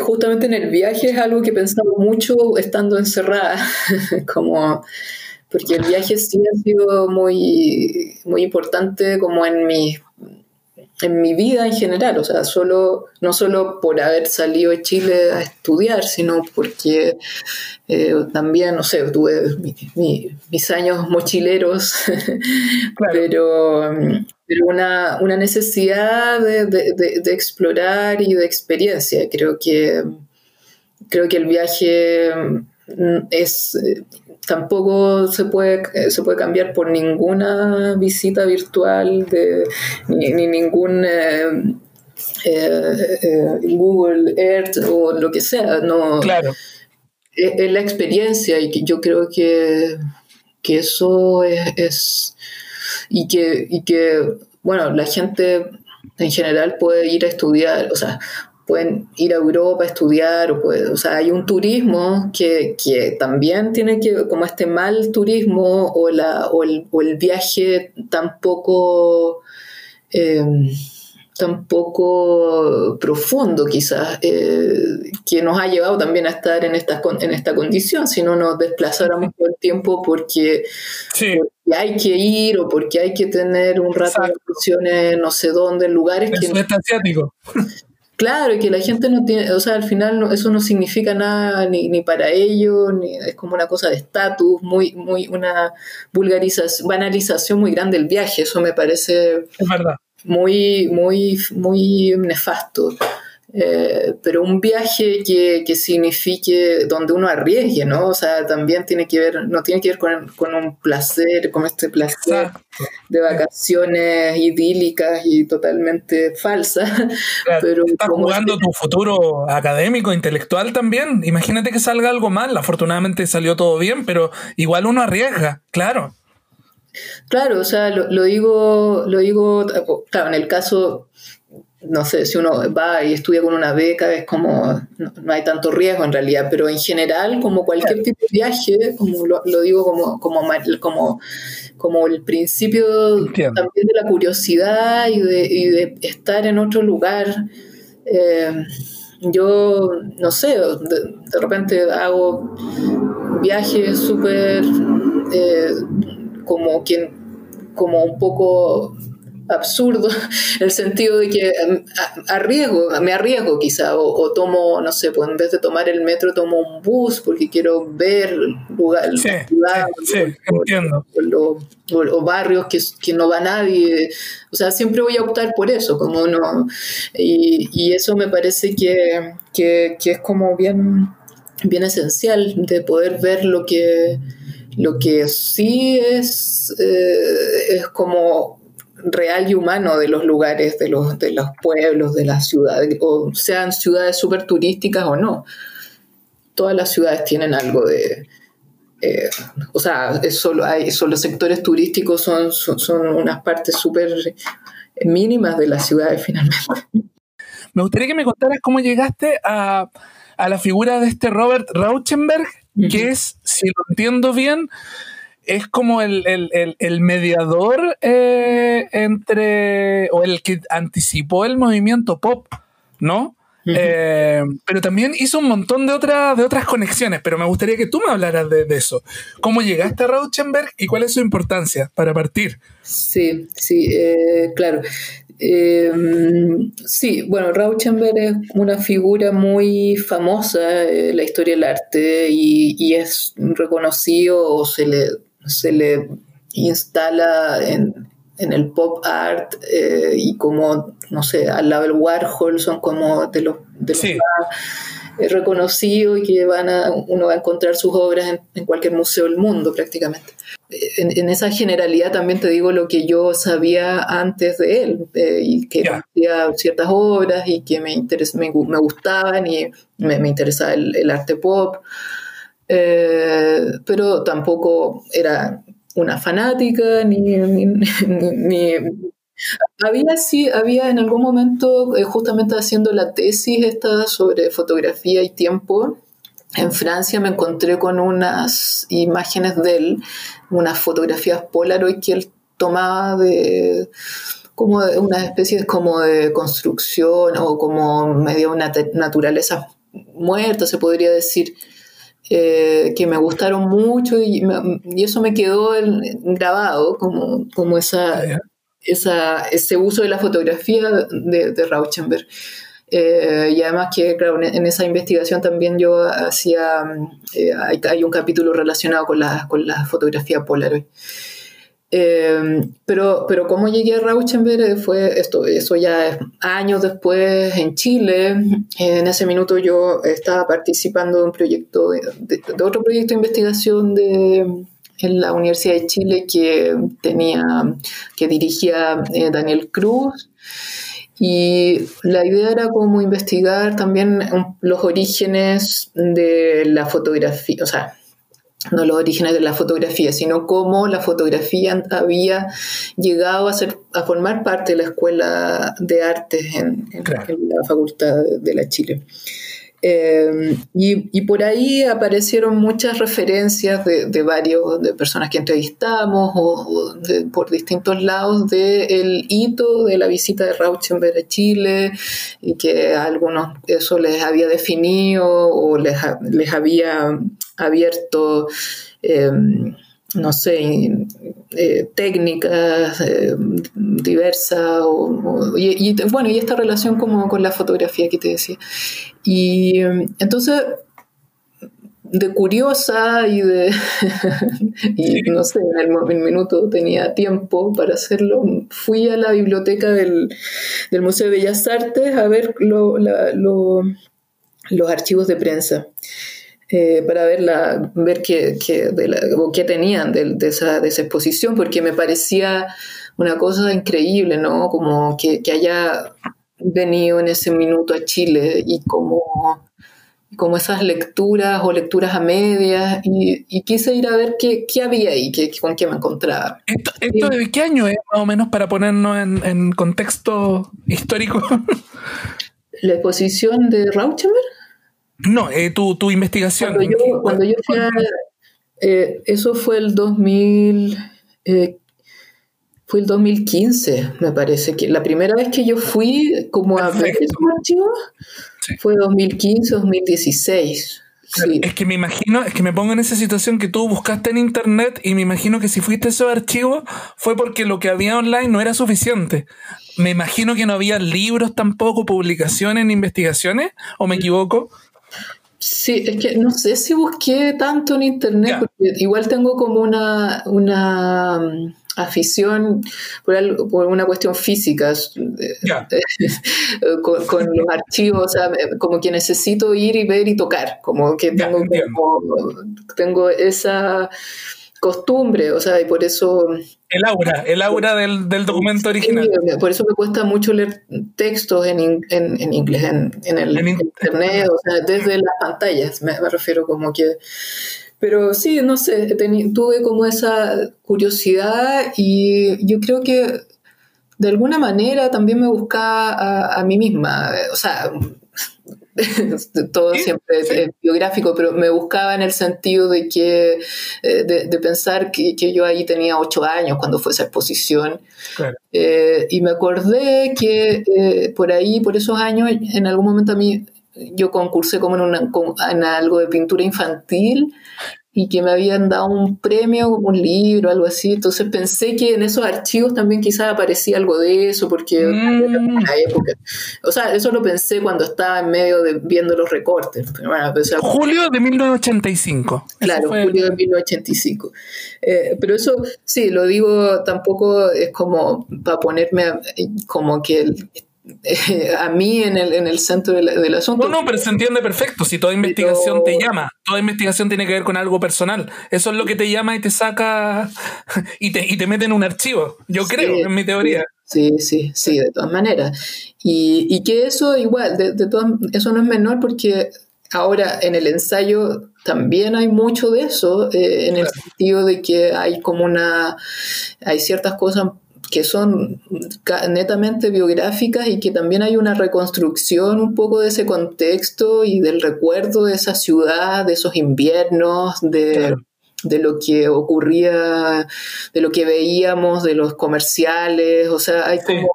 justamente en el viaje es algo que he pensado mucho estando encerrada, como porque el viaje sí ha sido muy, muy importante como en mi en mi vida en general, o sea, solo, no solo por haber salido de Chile a estudiar, sino porque eh, también, no sé, tuve mis años mochileros, pero, pero una, una necesidad de, de, explorar y de experiencia. Creo que, creo que el viaje mm, es tampoco se puede, eh, se puede cambiar por ninguna visita virtual de, ni, ningún eh, eh, Google Earth o lo que sea. No, claro. Es, la experiencia y yo creo que, que eso es, y, que, y que, bueno, la gente en general puede ir a estudiar, o sea, pueden ir a Europa a estudiar, o, puede, o sea, hay un turismo que, que, también tiene que, como este mal turismo o, la, o, el, o el viaje tampoco, eh, tampoco profundo quizás, eh, que nos ha llevado también a estar en esta, en esta condición, si no nos desplazáramos todo el tiempo porque, hay que ir o porque hay que tener un rato de excursiones no sé dónde, en lugares que... asiático. Claro, y que la gente no tiene, o sea, al final eso no significa nada ni, ni para ellos, ni, es como una cosa de estatus, muy, muy, una vulgarización, banalización muy grande del viaje, eso me parece muy, muy, muy nefasto. Eh, pero un viaje que, que, signifique donde uno arriesgue, ¿no? O sea, también tiene que ver, no tiene que ver con, con un placer, con este placer de vacaciones idílicas y totalmente falsas. pero estás jugando este tu futuro académico, intelectual también. Imagínate que salga algo mal, afortunadamente salió todo bien, pero igual uno arriesga, claro. Claro, o sea, lo, lo digo, lo digo, claro, en el caso no sé, si uno va y estudia con una beca, es como, no, hay tanto riesgo en realidad, pero en general, como cualquier tipo de viaje, como lo, digo como, como, como, como el principio también de la curiosidad y de, y de estar en otro lugar. Eh, yo, no sé, de, repente hago viajes súper eh, como quien como un poco absurdo, en el sentido de que em, arriesgo, me arriesgo quizá, o, tomo, no sé, pues en vez de tomar el metro tomo un bus porque quiero ver lugares, sí, entiendo. O, barrios que, que, no va nadie, o sea, siempre voy a optar por eso, como no, y, y eso me parece que, que, que, es como bien, bien esencial de poder ver lo que, lo que sí es, eh, es como real y humano de los lugares, de los, de los pueblos, de las ciudades, o sean ciudades súper turísticas o no. Todas las ciudades tienen algo de... Eh, o sea, es solo hay, los sectores turísticos son, son, unas partes súper mínimas de las ciudades finalmente. Me gustaría que me contaras cómo llegaste a, a la figura de este Robert Rauschenberg, que es, si lo entiendo bien, es como el, mediador eh, entre, o el que anticipó el movimiento pop, ¿no? Eh, pero también hizo un montón de, de otras conexiones, pero me gustaría que tú me hablaras de, eso. ¿Cómo llegaste a Rauschenberg y cuál es su importancia para partir? Sí, sí, eh, claro. sí, bueno, Rauschenberg es una figura muy famosa en la historia del arte y, y es reconocido o se le se le instala en, el pop art eh, y como no sé, al lado del Warhol, son como de los, de los más eh, reconocidos y que van a, uno va a encontrar sus obras en, cualquier museo del mundo prácticamente. En, esa generalidad también te digo lo que yo sabía antes de él eh, y que yeah. ciertas obras y que me, me, me, gustaban y me, me interesaba el, arte pop, eh, pero tampoco era una fanática ni, había sí, había en algún momento, eh, justamente haciendo la tesis esta sobre fotografía y tiempo, en Francia me encontré con unas imágenes de él, unas fotografías Polaroid que él tomaba de como de una especie como de construcción o como medio una naturaleza muerta, se podría decir. Eh, que me gustaron mucho y, eso me quedó grabado como, como esa, esa, ese uso de la fotografía de, de Rauschenberg. Eh, y además que, en esa investigación también yo hacía, eh, hay, un capítulo relacionado con la, con la fotografía Polaroid. Em, pero, pero cómo llegué a Rauschenberg fue esto, eso ya años después en Chile. En ese minuto yo estaba participando de un proyecto, de, otro proyecto de investigación de, en la Universidad de Chile que tenía, que dirigía eh, Daniel Cruz. Y la idea era como investigar también los orígenes de la fotografía, o sea, no los orígenes de la fotografía, sino cómo la fotografía había llegado a, ser, a formar parte de la Escuela de Artes en, la Facultad de la Chile. Eh, y, por ahí aparecieron muchas referencias de, de varios de personas que entrevistamos o, por distintos lados del hito de la visita de Rauschenberg a Chile y que a algunos eso les había definido o les, les había abierto. Eh, no sé, eh, técnicas eh, diversas, y, bueno, y esta relación como con la fotografía que te decía. Y entonces, de curiosa y de, y no sé, en el, minuto tenía tiempo para hacerlo, fui a la biblioteca del, Museo de Bellas Artes a ver los archivos de prensa. Eh, para ver, la, ver qué, qué, qué tenían de, de, esa, de, esa, exposición, porque me parecía una cosa increíble, ¿no? Como que, que haya venido en ese minuto a Chile y como, como esas lecturas o lecturas a medias y, y quise ir a ver qué, qué había ahí, qué, con qué me encontraba. ¿Esto, esto de qué año es más o menos para ponernos en, en contexto histórico? La exposición de Rauschenberg. No, eh, tu, tu, investigación. Cuando yo, cuando yo fui a, eh, eso fue el 2000, eh, fue el 2015, me parece que la primera vez que yo fui como a ver esos archivos fue 2015, 2016. Es que me imagino, es que me pongo en esa situación que tú buscaste en internet y me imagino que si fuiste a esos archivos fue porque lo que había online no era suficiente. Me imagino que no había libros tampoco, publicaciones ni investigaciones, o me equivoco. Sí, es que no sé si busqué tanto en internet, porque igual tengo como una, una mm, afición por, por, una cuestión física. Con, los archivos, o sea, como que necesito ir y ver y tocar, como que tengo, tengo esa costumbre, o sea, y por eso... El aura, el aura del, del documento original. por eso me cuesta mucho leer textos en, en, en inglés, en, el internet, o sea, desde las pantallas, me, refiero como que... Pero sí, no sé, tuve como esa curiosidad y yo creo que de alguna manera también me buscaba a, a mí misma, o sea, todo siempre es biográfico, pero me buscaba en el sentido de que eh, de, pensar que, yo ahí tenía ocho años cuando fue esa exposición. Eh, y me acordé que eh, por ahí, por esos años, en algún momento a mí yo concursé como en, una, en algo de pintura infantil y que me habían dado un premio, un libro, algo así. Entonces pensé que en esos archivos también quizás aparecía algo de eso, porque mm. la época. O sea, eso lo pensé cuando estaba en medio de viendo los recortes. julio de 1985. Claro, julio de 1985. Eh, pero eso, sí, lo digo tampoco es como para ponerme como que eh, a mí en el, en el centro del, del, asunto. No, no, pero se entiende perfecto. Si toda investigación te llama, toda investigación tiene que ver con algo personal. Eso es lo que te llama y te saca y te, y te mete en un archivo. Yo creo, en mi teoría. Sí, sí, sí, de todas maneras. Y, y que eso igual, de, de todas, eso no es menor porque ahora en el ensayo también hay mucho de eso, eh, en el sentido de que hay como una, hay ciertas cosas que son netamente biográficas y que también hay una reconstrucción un poco de ese contexto y del recuerdo de esa ciudad, de esos inviernos, de, claro. de lo que ocurría, de lo que veíamos, de los comerciales, o sea, hay como...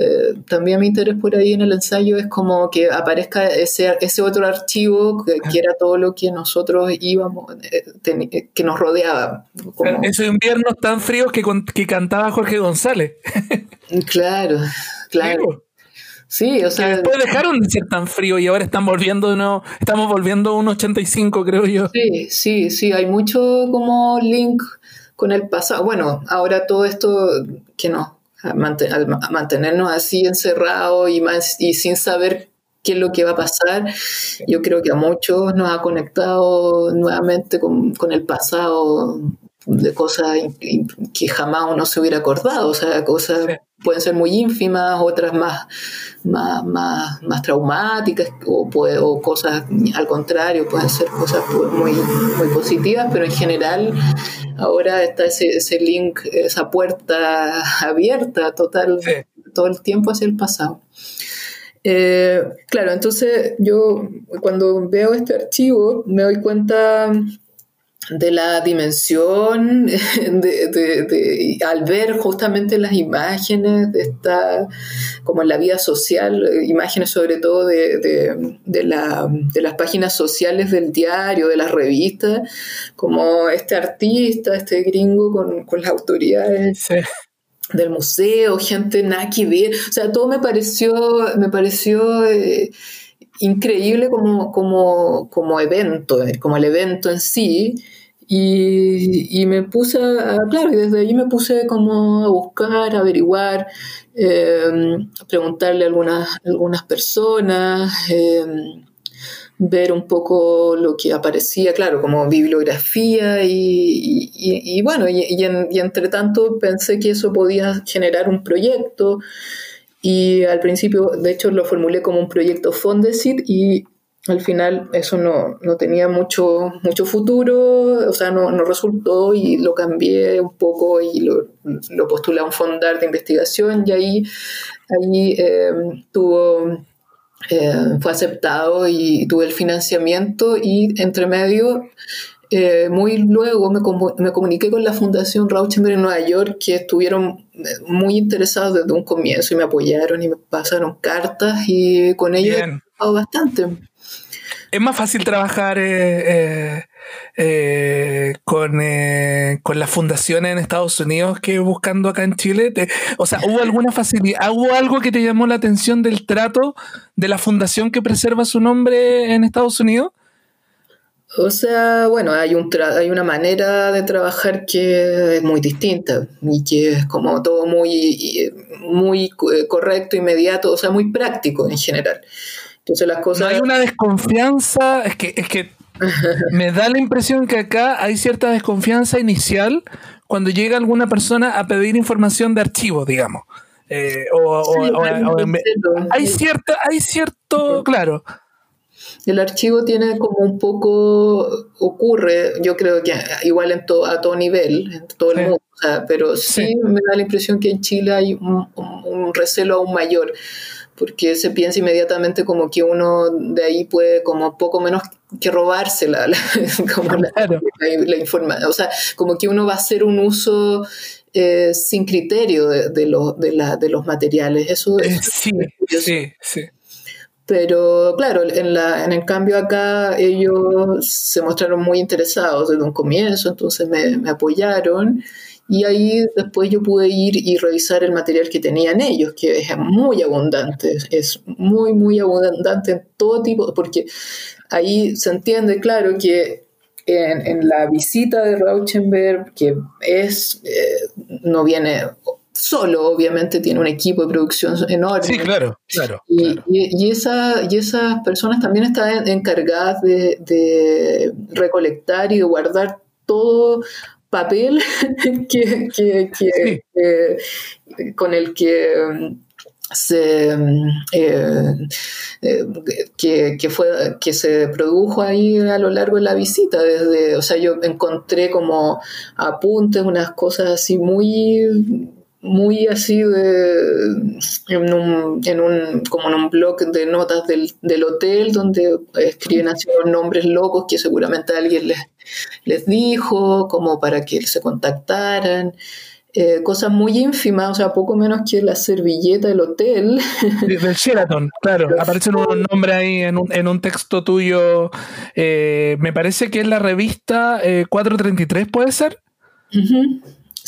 Eh, también mi interés por ahí en el ensayo es como que aparezca ese, ese otro archivo que, que era todo lo que nosotros íbamos, eh, ten, que nos rodeaba. Como... Esos inviernos tan fríos que, que cantaba Jorge González. claro, claro. Sí, o sea. Que después dejaron de ser tan frío y ahora están volviendo no, estamos volviendo a un 85, creo yo. Sí, sí, sí, hay mucho como link con el pasado. Bueno, ahora todo esto que no, a mantenernos así encerrados y, y sin saber qué es lo que va a pasar, yo creo que a muchos nos ha conectado nuevamente con, el pasado de cosas que jamás uno se hubiera acordado, o sea, cosas. Pueden ser muy ínfimas, otras más, más, más, más traumáticas, o, puede, o, cosas al contrario, pueden ser cosas muy, muy positivas, pero en general ahora está ese, ese link, esa puerta abierta total, sí. todo el tiempo hacia el pasado. Eh, claro, entonces yo cuando veo este archivo me doy cuenta de la dimensión, de, de, de, al ver justamente las imágenes de esta, como en la vida social, imágenes sobre todo de, la, de, las páginas sociales del diario, de las revistas, como este artista, este gringo con, con las autoridades. Sí del museo, gente naki ver, o sea, todo me pareció, me pareció eh, increíble como, como, como evento, como el evento en sí, y, y, me puse a, claro, y desde allí me puse como a buscar, a averiguar, a preguntarle a algunas, algunas personas, eh, ver un poco lo que aparecía, claro, como bibliografía y, y, y bueno, y, en, y entre tanto pensé que eso podía generar un proyecto y al principio, de hecho, lo formulé como un proyecto Fondesit y al final eso no, no, tenía mucho, mucho futuro, o sea, no, no, resultó y lo cambié un poco y lo, lo, postulé a un fondar de investigación y ahí, ahí eh, tuvo, eh, fue aceptado y tuve el financiamiento y entre medio... Eh, muy luego me, me, comuniqué con la Fundación Rauschenberg en Nueva York, que estuvieron muy interesados desde un comienzo y me apoyaron y me pasaron cartas y con ellos Bien. he trabajado bastante. Es más fácil trabajar eh, eh, eh, con, eh, con las fundaciones en Estados Unidos que buscando acá en Chile. Te, o sea, ¿hubo alguna facilidad? ¿Hubo algo que te llamó la atención del trato de la fundación que preserva su nombre en Estados Unidos? O sea, bueno, hay, un hay una manera de trabajar que es muy distinta y que es como todo muy, muy correcto, inmediato, o sea, muy práctico en general. Entonces las cosas... No hay una desconfianza, es que, es que me da la impresión que acá hay cierta desconfianza inicial cuando llega alguna persona a pedir información de archivo, digamos. Eh, o, sí, o, o, en, hay cierta, hay cierto, claro. El archivo tiene como un poco, ocurre, yo creo que igual en to, a todo nivel, en todo sí. el mundo, o sea, pero sí, sí, me da la impresión que en Chile hay un, un, un recelo aún mayor porque se piensa inmediatamente como que uno de ahí puede como poco menos que robarse la, la como la, claro. la, la información, o sea, como que uno va a hacer un uso eh, sin criterio de, de, lo, de, la, de los materiales. Eso, eso sí, es sí, sí. Pero claro, en, la, en el cambio acá ellos se mostraron muy interesados desde un comienzo, entonces me, me apoyaron y ahí después yo pude ir y revisar el material que tenían ellos, que es muy abundante, es muy, muy abundante en todo tipo, porque ahí se entiende, claro, que en, en la visita de Rauschenberg, que es, eh, no viene solo, obviamente tiene un equipo de producción enorme. Sí, claro, claro. Y, esa, y esas personas también están encargadas de, recolectar y de guardar todo papel que, con el que se, eh, eh, que, fue, que se produjo ahí a lo largo de la visita. Desde, o sea, yo encontré como apuntes, unas cosas así muy muy así de en un, en un, como en un blog de notas del, del hotel donde escriben así unos nombres locos que seguramente alguien les, les dijo como para que se contactaran eh, cosas muy ínfimas, o sea, poco menos que la servilleta del hotel. Del Sheraton, claro. Aparecen unos nombres ahí en un, en un texto tuyo. Eh, me parece que es la revista 433, eh, ¿puede ser?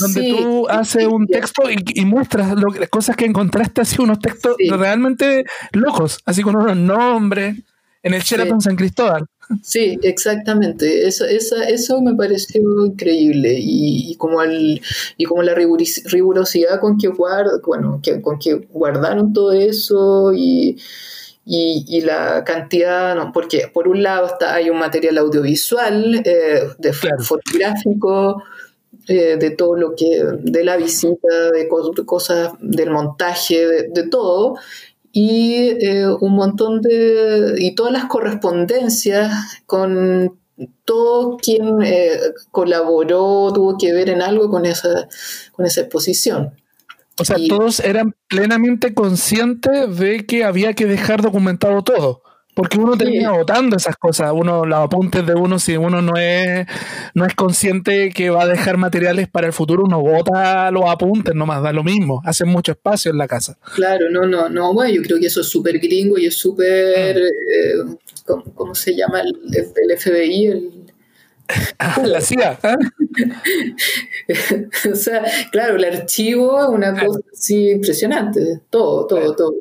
Donde tú haces un texto y, muestras las cosas que encontraste, así unos textos realmente locos, así con unos nombres en el Sheraton San Cristóbal. Sí, exactamente. Eso, eso me pareció increíble y, como el, y como la rigurosidad con que, bueno, que, con que guardaron todo eso y, y, la cantidad, no, porque por un lado está, hay un material audiovisual, eh, de fotográfico, eh, de todo lo que, de la visita, de, cosas, del montaje, de todo, y eh, un montón de, y todas las correspondencias con todo quien eh, colaboró, tuvo que ver en algo con esa, con esa exposición. O sea, todos eran plenamente conscientes de que había que dejar documentado todo. Porque uno termina votando esas cosas, uno los apuntes de uno, si uno no es, no es consciente que va a dejar materiales para el futuro, uno vota los apuntes nomás, da lo mismo, hace mucho espacio en la casa. Claro, no, no, no, bueno, yo creo que eso es súper gringo y es súper, mm. eh, ¿cómo, se llama? El, el FBI, el, Ah, la CIA. ¿ah? o sea, claro, el archivo es una cosa así impresionante, todo, todo, todo.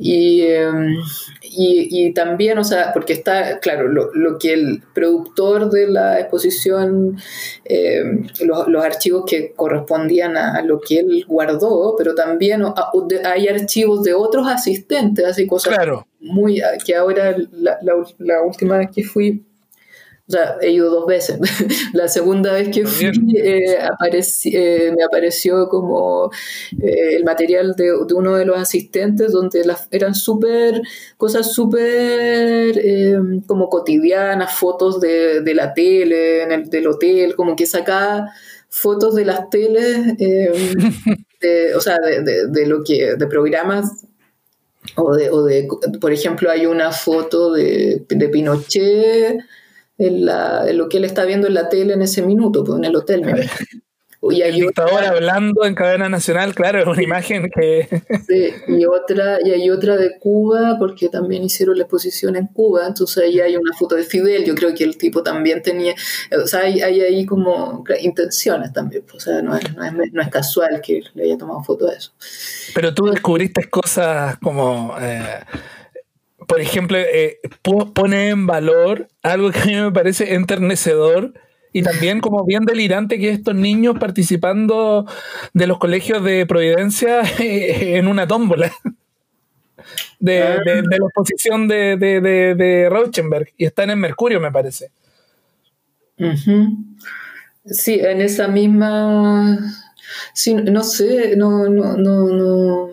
Em, y, y, también, o sea, porque está, claro, lo, lo que el productor de la exposición, em, los, archivos que correspondían a, lo que él guardó, pero también hay archivos de otros asistentes, así cosas muy, que ahora la, la última vez que fui o sea, he ido dos veces. la segunda vez que fui eh, eh, me apareció como eh, el material de, uno de los asistentes donde las, eran súper, cosas súper como cotidianas, fotos de, de la tele, en el, del hotel, como que sacaba fotos de las teles, de, o sea, de, de, lo que, de programas o de, o de, por ejemplo, hay una foto de, de Pinochet en, lo que él está viendo en la tele en ese minuto, pues, en el hotel. Y hay el dictador hablando en cadena nacional, claro, es una imagen que... Sí, y otra, y hay otra de Cuba, porque también hicieron la exposición en Cuba, entonces ahí hay una foto de Fidel, yo creo que el tipo también tenía, o sea, hay, hay ahí como intenciones también, pues, o sea, no es, no, es, no es, casual que le haya tomado foto de eso. Pero tú descubriste cosas como... Eh, por ejemplo, eh, pone en valor algo que a mí me parece enternecedor y también como bien delirante que estos niños participando de los colegios de Providencia en una tómbola de, ah. la exposición de, de, Rauschenberg y están en Mercurio, me parece. Sí, en esa misma... Sí, no sé, no, no, no, no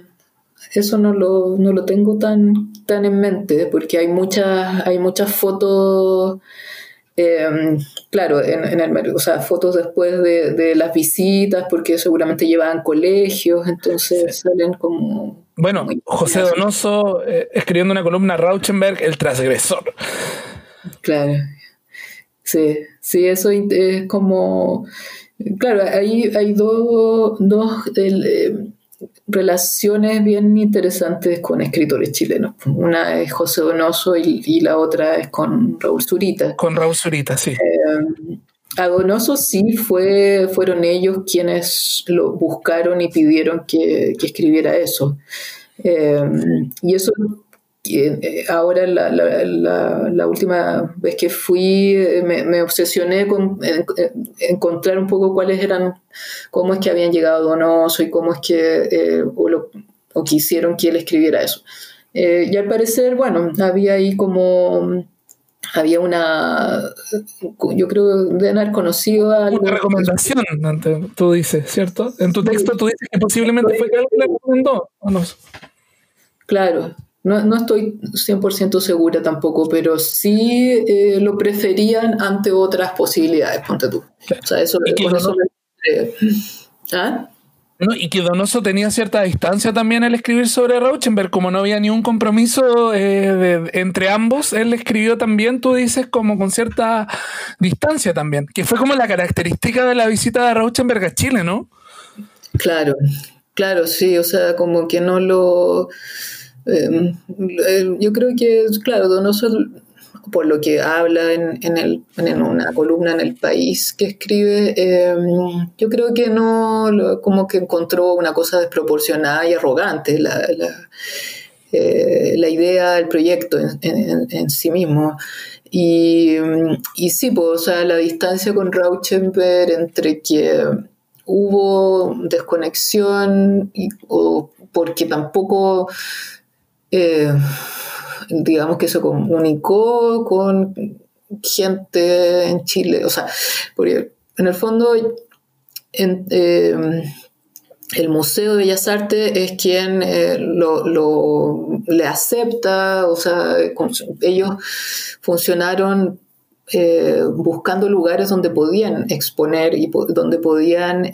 eso no lo, no lo tengo tan, tan en mente, porque hay muchas, hay muchas fotos, em, claro, en, el, o sea, fotos después de, las visitas, porque seguramente llevaban colegios, entonces salen como... Bueno, José Donoso eh, escribiendo una columna Rauschenberg, el transgresor. Claro, sí, sí, eso es como... Claro, ahí hay dos, dos el, relaciones bien interesantes con escritores chilenos. Una es José Donoso y, la otra es con Raúl Zurita. Con Raúl Zurita, sí. Eh, a Donoso sí fue, fueron ellos quienes lo buscaron y pidieron que, escribiera eso. Eh, y eso ahora la, la, última vez que fui me, obsesioné con encontrar un poco cuáles eran, cómo es que habían llegado Donoso y cómo es que, o, lo, o quisieron que él escribiera eso. y al parecer, bueno, había ahí como había una, yo creo de haber conocido algo. Una recomendación, tú dices, ¿cierto? En tu texto tú dices que posiblemente fue que alguien le recomendó, ¿o no? Claro, no, no estoy 100% segura tampoco, pero sí eh, lo preferían ante otras posibilidades, ponte tú. O sea, eso, eso ¿Ah? y que Donoso tenía cierta distancia también al escribir sobre Rauschenberg, como no había ni un compromiso eh, entre ambos, él escribió también, tú dices, como con cierta distancia también, que fue como la característica de la visita de Rauschenberg a Chile, ¿no? Claro, claro, sí, o sea, como que no lo... Eh, eh, yo creo que, claro, Donoso por lo que habla en, en, el, en una columna en El País que escribe, em, yo creo que no, como que encontró una cosa desproporcionada y arrogante, la, la, eh, la idea, el proyecto en, en sí mismo. Y, y, sí, pues, o sea, la distancia con Rauschenberg entre que hubo desconexión o porque tampoco... Eh, digamos que se comunicó con gente en Chile, o sea, porque en el fondo em, el Museo de Bellas Artes es quien eh, lo, le acepta, o sea, ellos funcionaron eh, buscando lugares donde podían exponer y donde podían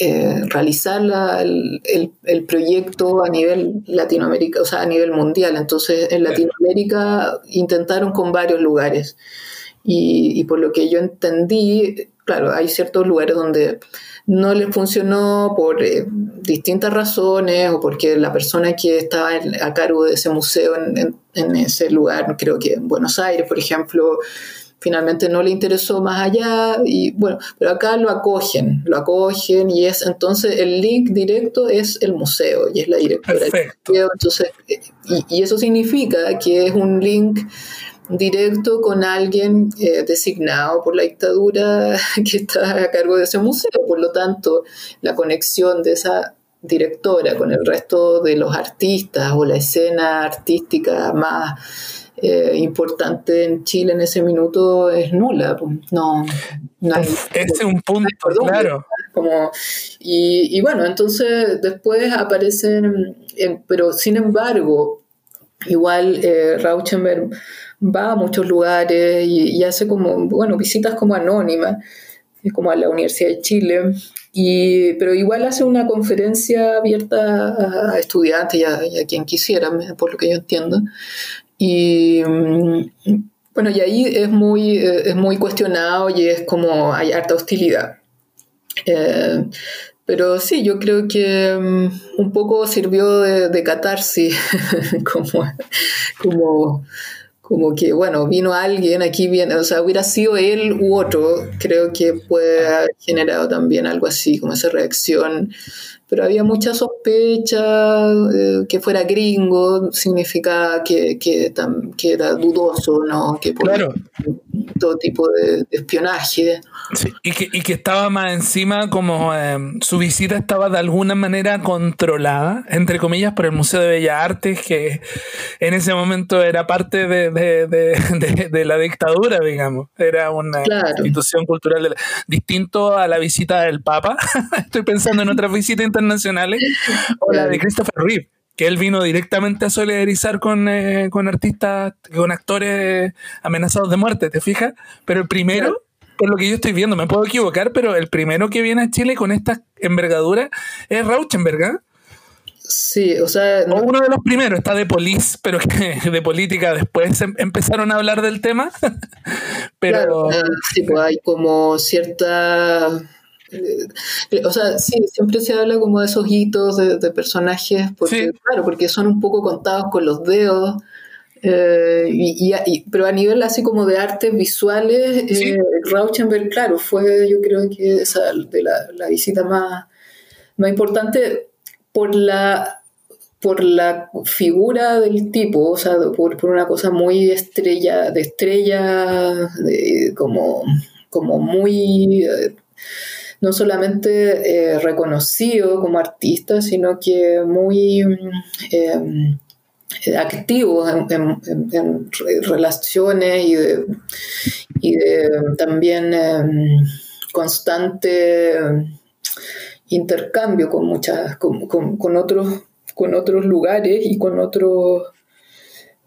eh, realizar el, el, proyecto a nivel Latinoamérica, o sea, a nivel mundial. Entonces, en Latinoamérica intentaron con varios lugares. Y, y, por lo que yo entendí, claro, hay ciertos lugares donde no les funcionó por eh, distintas razones o porque la persona que estaba a cargo de ese museo en, en, ese lugar, creo que en Buenos Aires, por ejemplo, finalmente no le interesó más allá y bueno, pero acá lo acogen, lo acogen y es entonces el link directo es el museo y es la directora del museo, entonces y, eso significa que es un link directo con alguien eh, designado por la dictadura que está a cargo de ese museo, por lo tanto la conexión de esa directora con el resto de los artistas o la escena artística más eh, importante en Chile en ese minuto es nula. Pues, no, Ese es un punto, claro. Como, y, bueno, entonces después aparecen, pero sin embargo, igual eh, Rauschenberg va a muchos lugares y, hace como, bueno, visitas como anónimas, como a la Universidad de Chile, y, pero igual hace una conferencia abierta a estudiantes y a, a, quien quisiera, por lo que yo entiendo, y mm, bueno, y ahí es muy, eh, es muy cuestionado y es como hay harta hostilidad. Eh, pero sí, yo creo que mm, un poco sirvió de, de catarsis, como, como, como que, bueno, vino alguien, aquí viene, o sea, hubiera sido él u otro, creo que puede haber generado también algo así, como esa reacción pero había mucha sospecha eh, que fuera gringo, significaba que, que, que era dudoso, ¿no? Que claro. Todo tipo de, espionaje. Sí, y, que, y que estaba más encima como eh, su visita estaba de alguna manera controlada, entre comillas, por el Museo de Bellas Artes, que en ese momento era parte de, de, de la dictadura, digamos. Era una institución cultural distinto a la visita del Papa. Estoy pensando en otra visita internacionales, o la de Christopher Reeve, que él vino directamente a solidarizar con, eh, con artistas, con actores amenazados de muerte, ¿te fijas? Pero el primero, por lo que yo estoy viendo, me puedo equivocar, pero el primero que viene a Chile con esta envergadura es Rauschenberg, ¿eh? Sí, o sea. O uno de los primeros, está de polis, pero que de política después em, empezaron a hablar del tema. pero. sí, pues hay como cierta o sea, sí, siempre se habla como de esos hitos de, personajes, porque, claro, porque son un poco contados con los dedos. Eh, y, pero a nivel así como de artes visuales, eh, Rauschenberg, claro, fue yo creo que esa de la, visita más, más importante por la por la figura del tipo, o sea, por, una cosa muy estrella, de estrella, como, como muy, eh, no solamente eh, reconocido como artista, sino que muy em, activo en, relaciones y, también em, constante intercambio con muchas, con otros con otros lugares y con otros...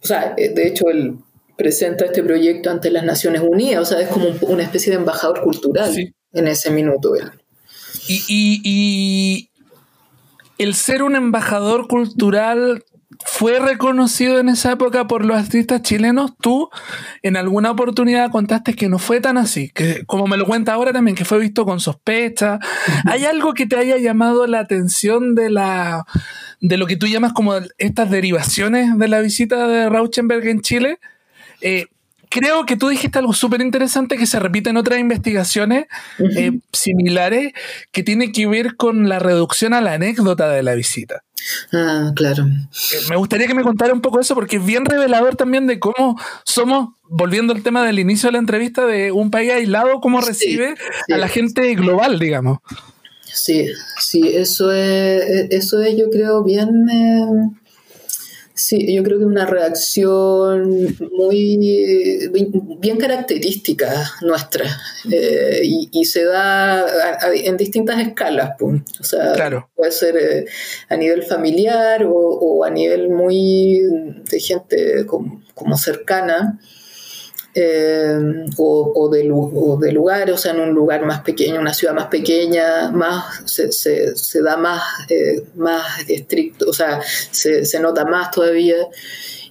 O sea, eh, de hecho, él presenta este proyecto ante las Naciones Unidas, o sea, es como una especie de embajador cultural en ese minuto. Y, y, y, el ser un embajador cultural fue reconocido en esa época por los artistas chilenos. Tú en alguna oportunidad contaste que no fue tan así, que como me lo cuenta ahora también, que fue visto con sospecha. ¿Hay algo que te haya llamado la atención de la de lo que tú llamas como estas derivaciones de la visita de Rauschenberg en Chile? Eh, creo que tú dijiste algo súper interesante que se repite en otras investigaciones eh, similares que tiene que ver con la reducción a la anécdota de la visita. Ah, claro. Eh, me gustaría que me contara un poco eso porque es bien revelador también de cómo somos, volviendo al tema del inicio de la entrevista, de un país aislado, cómo recibe a la gente global, digamos. Sí, sí, eso es, eso es yo creo bien... Eh, Sí, yo creo que una reacción muy bien característica nuestra eh, y, se da en distintas escalas. Pues. O sea, puede ser eh, a nivel familiar o, a nivel muy de gente como cercana. Eh, o, de, o, de, lugar, o sea, en un lugar más pequeño, una ciudad más pequeña, más se, se, da más, eh, más estricto, o sea, se, se nota más todavía.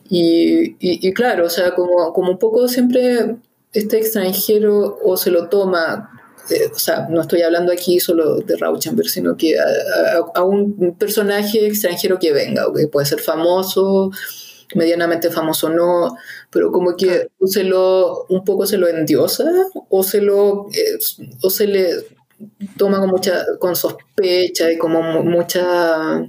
Y, y, claro, o sea, como, como un poco siempre este extranjero o se lo toma eh, o sea, no estoy hablando aquí solo de Rauschenberg, sino que a, un personaje extranjero que venga, que puede ser famoso, medianamente famoso no, pero como que se lo, un poco se lo endiosa o se lo, eh, o se le toma con mucha, con sospecha y como mucha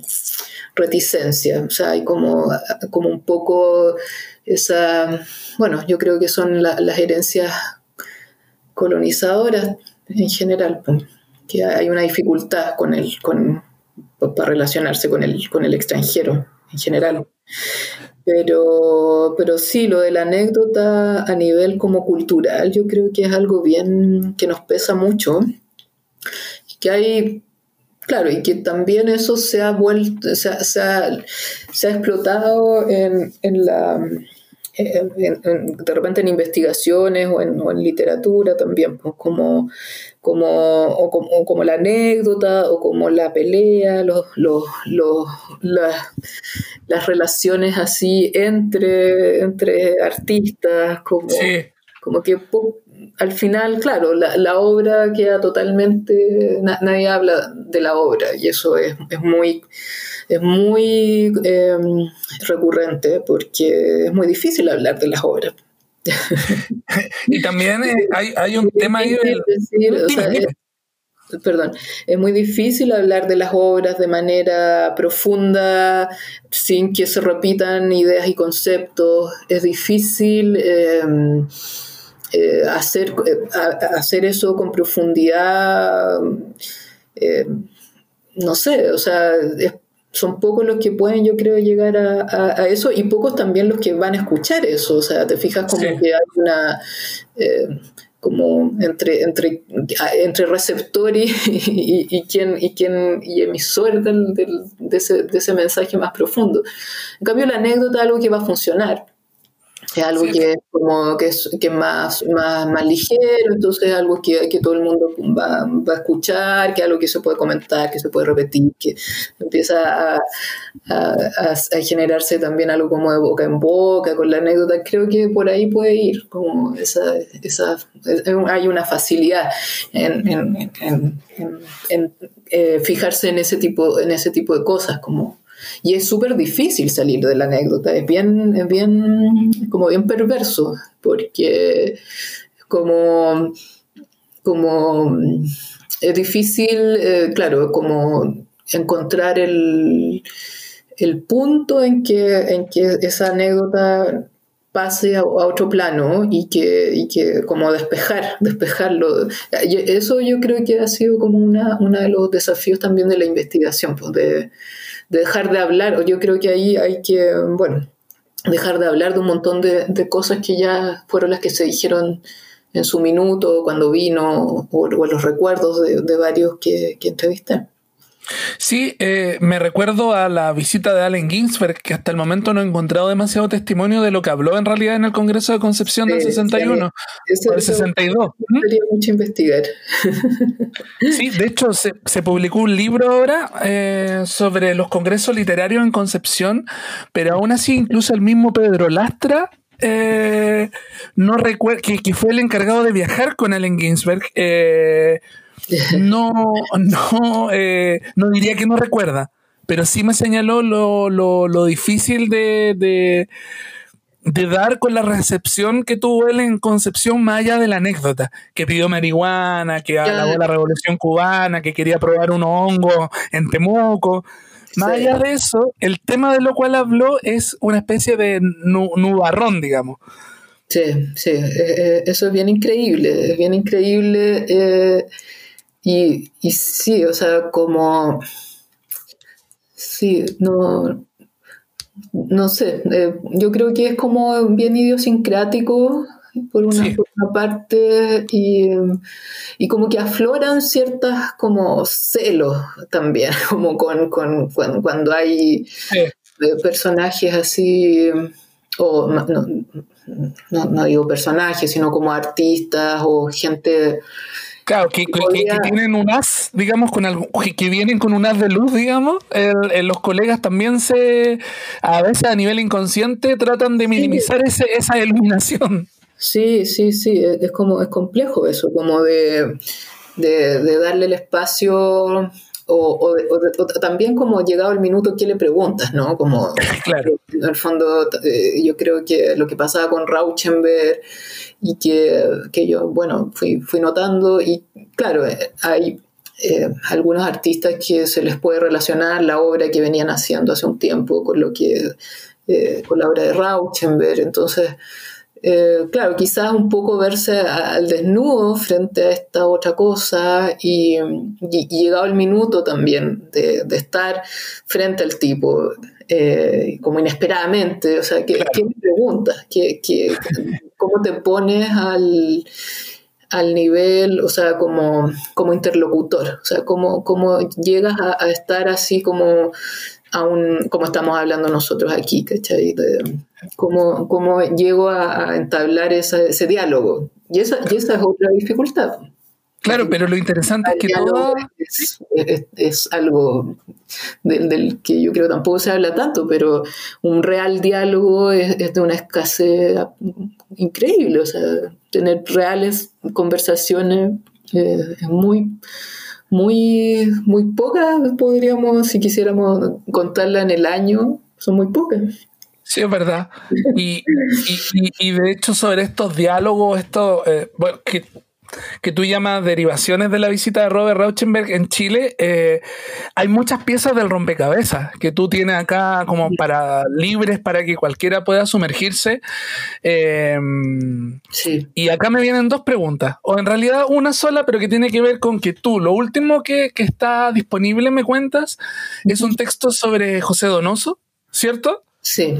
reticencia, o sea, hay como, como un poco esa, bueno, yo creo que son las herencias colonizadoras en general, que hay una dificultad con el, con, para relacionarse con el, con el extranjero en general. Pero, pero sí, lo de la anécdota a nivel como cultural, yo creo que es algo bien que nos pesa mucho. Que hay, claro, y que también eso se ha vuelto, se ha, se ha, explotado en, en la de repente en investigaciones o en, literatura también, pues como, como, como, la anécdota o como la pelea, los, los, las, relaciones así entre, entre artistas, como, como que al final, claro, la, obra queda totalmente, nadie habla de la obra y eso es, es muy es muy em, recurrente porque es muy difícil hablar de las obras. y también eh, hay, un tema ahí perdón, es muy difícil hablar de las obras de manera profunda, sin que se repitan ideas y conceptos. Es difícil em, eh, hacer, eh, hacer eso con profundidad. Em, no sé, o sea, es son pocos los que pueden, yo creo, llegar a, eso y pocos también los que van a escuchar eso. O sea, te fijas como que hay una... Eh, como entre, entre, entre receptor y, y, quien, y, quien, y emisor del, de, ese, de ese mensaje más profundo. En cambio, la anécdota es algo que va a funcionar es algo que es como que es, que más, más, más, ligero, entonces es algo que, que todo el mundo va, va, a escuchar, que es algo que se puede comentar, que se puede repetir, que empieza a, a, a, generarse también algo como de boca en boca, con la anécdota, creo que por ahí puede ir, como esa, esa hay una facilidad en, en, en, en eh, fijarse en ese tipo, en ese tipo de cosas, como y es súper difícil salir de la anécdota, es bien, bien, como bien perverso, porque como, como es difícil, eh, claro, como encontrar el, el punto en que, en que esa anécdota pase a, otro plano y que, y que como despejar, despejarlo. Eso yo creo que ha sido como una, uno de los desafíos también de la investigación, pues de dejar de hablar. Yo creo que ahí hay que, bueno, dejar de hablar de un montón de, de cosas que ya fueron las que se dijeron en su minuto, cuando vino, o, los recuerdos de, de varios que, que entrevisté. Sí, eh, me recuerdo a la visita de Allen Ginsberg, que hasta el momento no he encontrado demasiado testimonio de lo que habló en realidad en el Congreso de Concepción del 61 o del 62. Sería mucho investigar. Sí, de hecho se, publicó un libro ahora eh, sobre los congresos literarios en Concepción, pero aún así incluso el mismo Pedro Lastra eh, no recuerda que, que, fue el encargado de viajar con Allen Ginsberg. Eh, no, no, eh, no diría que no recuerda, pero sí me señaló lo, lo, lo difícil de, de, de, dar con la recepción que tuvo él en Concepción, más allá de la anécdota, que pidió marihuana, que alabó la revolución cubana, que quería probar un hongo en Temuco. Más allá de eso, el tema de lo cual habló es una especie de nubarrón, digamos. Sí, sí, eh, eh, eso es bien increíble, es bien increíble. Eh, y, y sí, o sea, como, sí, no, no sé, eh, yo creo que es como bien idiosincrático por una, parte y, y, como que afloran ciertas como celos también, como con, con, cuando, hay eh, personajes así, o no, no, no, digo personajes, sino como artistas o gente Claro, que, tienen un as, digamos, con algo, que, vienen con un as de luz, digamos. los colegas también se, a veces a nivel inconsciente, tratan de minimizar ese, esa iluminación. Sí, sí, sí, es como, es complejo eso, como de, de, darle el espacio o, también como llegado el minuto, ¿qué le preguntas? ¿no? Como, claro. En el fondo, eh, yo creo que lo que pasaba con Rauschenberg y que, yo, bueno, fui, fui notando y claro, eh, hay eh, algunos artistas que se les puede relacionar la obra que venían haciendo hace un tiempo con lo que, eh, con la obra de Rauschenberg, entonces... claro, quizás un poco verse al desnudo frente a esta otra cosa y, llegado el minuto también de, estar frente al tipo, como inesperadamente, o sea, ¿qué, ¿qué me preguntas? ¿Qué, qué, cómo te pones al, nivel, o sea, como, como interlocutor, o sea, cómo, cómo llegas a, estar así como, un, como estamos hablando nosotros aquí, ¿cachai? cómo, cómo, llego a, entablar ese diálogo. Y esa, y esa es otra dificultad. Claro, pero lo interesante es que todo... Es, algo del, que yo creo tampoco se habla tanto, pero un real diálogo es, de una escasez increíble, o sea, tener reales conversaciones eh, es muy, muy, muy pocas, podríamos, si quisiéramos contarla en el año, son muy pocas. Sí, es verdad. Y, y, de hecho sobre estos diálogos, esto, eh, bueno, que que tú llamas derivaciones de la visita de Robert Rauschenberg en Chile, eh, hay muchas piezas del rompecabezas que tú tienes acá como para libres para que cualquiera pueda sumergirse. Eh, sí. Y acá me vienen dos preguntas, o en realidad una sola, pero que tiene que ver con que tú, lo último que, que está disponible, me cuentas, es un texto sobre José Donoso, ¿cierto? Sí.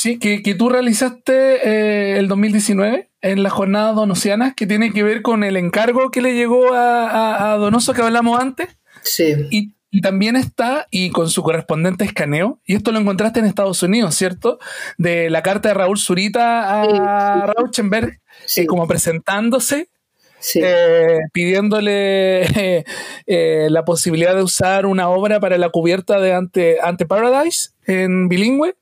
Sí, que, que tú realizaste eh, el 2019 en la jornada donosiana, que tiene que ver con el encargo que le llegó a, a, Donoso que hablamos antes. Sí. Y, y, también está, y con su correspondiente escaneo, y esto lo encontraste en Estados Unidos, ¿cierto? De la carta de Raúl Zurita a sí, Rauschenberg, eh, como presentándose. Eh, pidiéndole eh, la posibilidad de usar una obra para la cubierta de Ante, Ante Paradise en bilingüe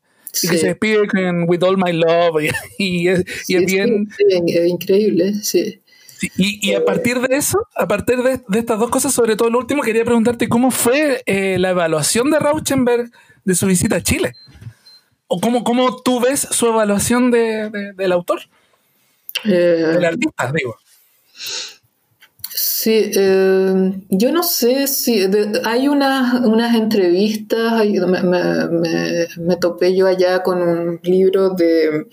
y que se despide con With All My Love y, es, bien... increíble, sí. y, a partir de eso, a partir de, estas dos cosas, sobre todo lo último, quería preguntarte cómo fue eh, la evaluación de Rauschenberg de su visita a Chile. ¿O cómo, cómo tú ves su evaluación del autor? Eh, del artista, digo. Sí, eh, yo no sé si hay unas, unas entrevistas, me, topé yo allá con un libro de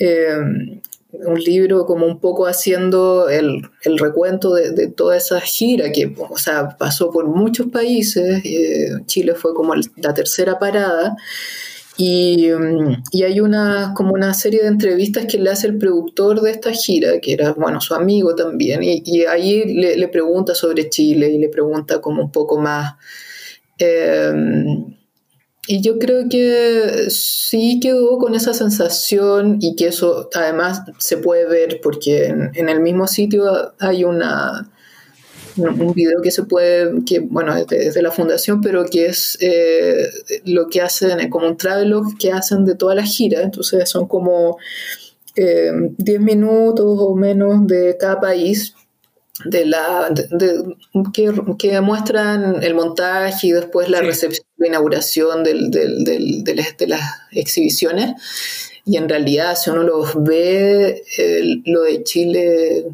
eh, un libro como un poco haciendo el, recuento de, toda esa gira que o sea, pasó por muchos países, eh, Chile fue como la tercera parada, y, hay una, como una serie de entrevistas que le hace el productor de esta gira, que era, bueno, su amigo también, y, ahí le, pregunta sobre Chile y le pregunta como un poco más... Eh, y yo creo que sí quedó con esa sensación y que eso además se puede ver porque en, el mismo sitio hay una un video que se puede, que bueno, es de, la fundación, pero que es eh, lo que hacen, como un travelog que hacen de toda la gira, entonces son como 10 eh, minutos o menos de cada país de la que, que, muestran el montaje y después la recepción, la inauguración del, del, del, de, las exhibiciones. Y en realidad, si uno los ve, lo de Chile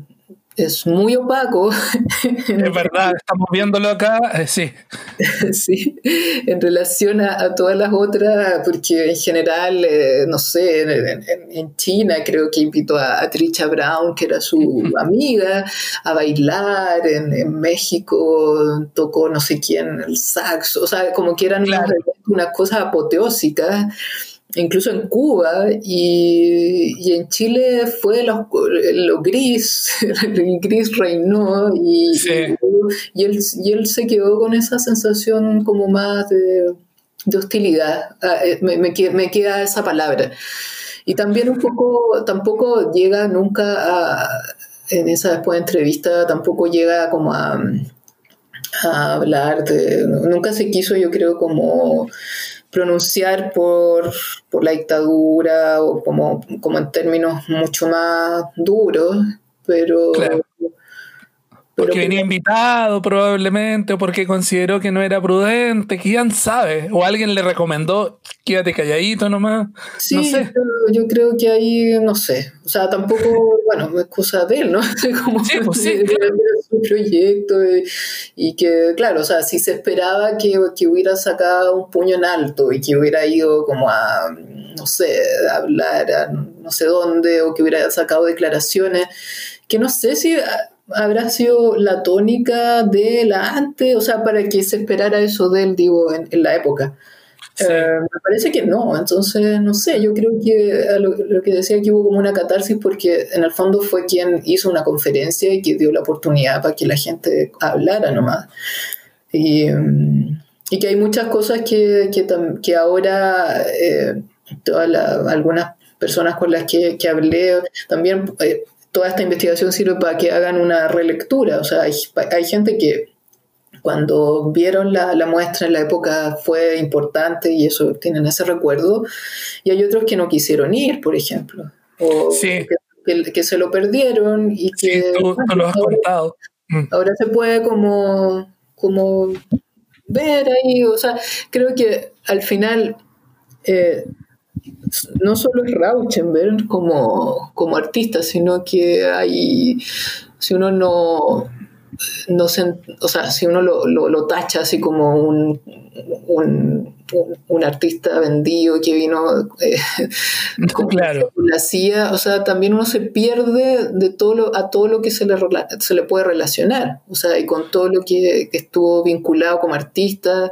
es muy opaco. Es verdad, estamos viéndolo acá, eh, sí. sí, en relación a, todas las otras, porque en general, eh, no sé, en, China creo que invitó a, Trisha Brown, que era su amiga, a bailar, en, México tocó no sé quién el saxo, o sea, como que eran unas, unas cosas apoteósicas incluso en Cuba y, en Chile fue lo, gris, el gris reinó y, y, él, y, él, se quedó con esa sensación como más de, hostilidad, ah, eh, me, me, queda esa palabra. Y también un poco, tampoco llega nunca a, en esa después entrevista, tampoco llega como a, a hablar de, nunca se quiso yo creo como pronunciar por, la dictadura o como, como en términos mucho más duros, pero porque venía invitado probablemente, o porque consideró que no era prudente, quién sabe, o alguien le recomendó, quédate calladito nomás. Sí, no sé. yo, creo que ahí, no sé, o sea, tampoco, bueno, es cosa de él, ¿no? Como sí, pues sí, su proyecto y, que, claro, o sea, si se esperaba que, que hubiera sacado un puño en alto y que hubiera ido como a, no sé, a hablar a no sé dónde, o que hubiera sacado declaraciones, que no sé si habrá sido la tónica de la antes, o sea, para que se esperara eso de él, digo, en, la época. Eh, me parece que no, entonces no sé, yo creo que lo, que decía que hubo como una catarsis porque en el fondo fue quien hizo una conferencia y que dio la oportunidad para que la gente hablara nomás. Y, y que hay muchas cosas que, que, que ahora eh, todas algunas personas con las que, que hablé también eh, toda esta investigación sirve para que hagan una relectura. O sea, hay, gente que cuando vieron la, muestra en la época fue importante y eso tienen ese recuerdo, y hay otros que no quisieron ir, por ejemplo, o que, se lo perdieron y que... Sí, tú, lo has contado. Mm. Ahora se puede como, como ver ahí, o sea, creo que al final... Eh, no solo es Rauschenberg como, como artista, sino que hay, si uno no, no se, o sea, si uno lo, lo, tacha así como un, un, un, artista vendido que vino eh, claro. la CIA, o sea, también uno se pierde de todo lo, a todo lo que se le, se le puede relacionar, o sea, y con todo lo que, estuvo vinculado como artista,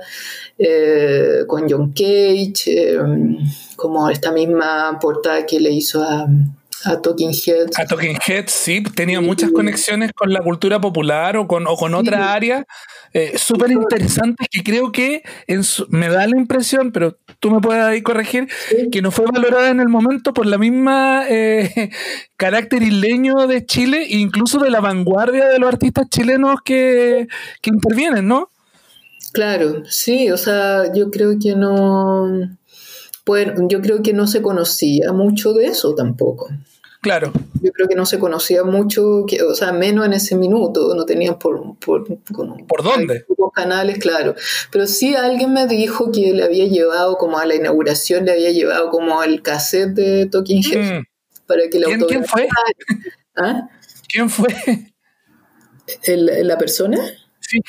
eh, con John Cage, eh, como esta misma portada que le hizo a a Talking Heads. A Talking Heads, sí, tenía muchas conexiones con la cultura popular o con, o con otra área eh, súper interesantes que creo que en me da la impresión, pero tú me puedes ahí corregir, que no fue valorada en el momento por la misma eh, carácter isleño de Chile e incluso de la vanguardia de los artistas chilenos que, que intervienen, ¿no? Claro, sí, o sea, yo creo que no... Bueno, yo creo que no se conocía mucho de eso tampoco. Claro. Yo creo que no se conocía mucho, que, o sea, menos en ese minuto, no tenían por... ¿Por, ¿Por dónde? canales, claro. Pero sí alguien me dijo que le había llevado como a la inauguración, le había llevado como al cassette de Talking Heads. Mm. Para que ¿Quién, ¿Quién fue? ¿Ah? ¿Quién fue? ¿La persona? Sí.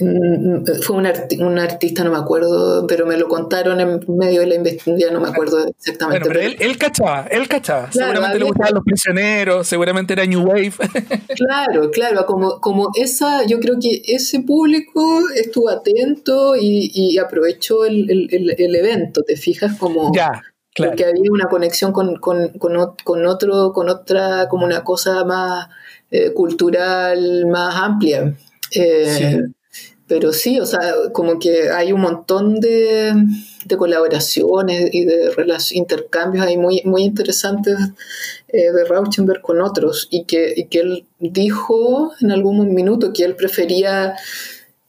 Mm, fue un, un, artista, no me acuerdo, pero me lo contaron en medio de la investigación, no me acuerdo exactamente. Bueno, pero, él, cachaba, él cachaba. seguramente le gustaban los prisioneros, seguramente era New Wave. claro, claro, como, como esa, yo creo que ese público estuvo atento y, y aprovechó el, el, el, evento, ¿te fijas? Como, ya. Claro. Porque había una conexión con, con, con, con, otro, con otra, como una cosa más eh, cultural, más amplia. Eh, pero sí, o sea, como que hay un montón de, colaboraciones y de intercambios ahí muy, muy interesantes eh, de Rauschenberg con otros y que, y que él dijo en algún minuto que él prefería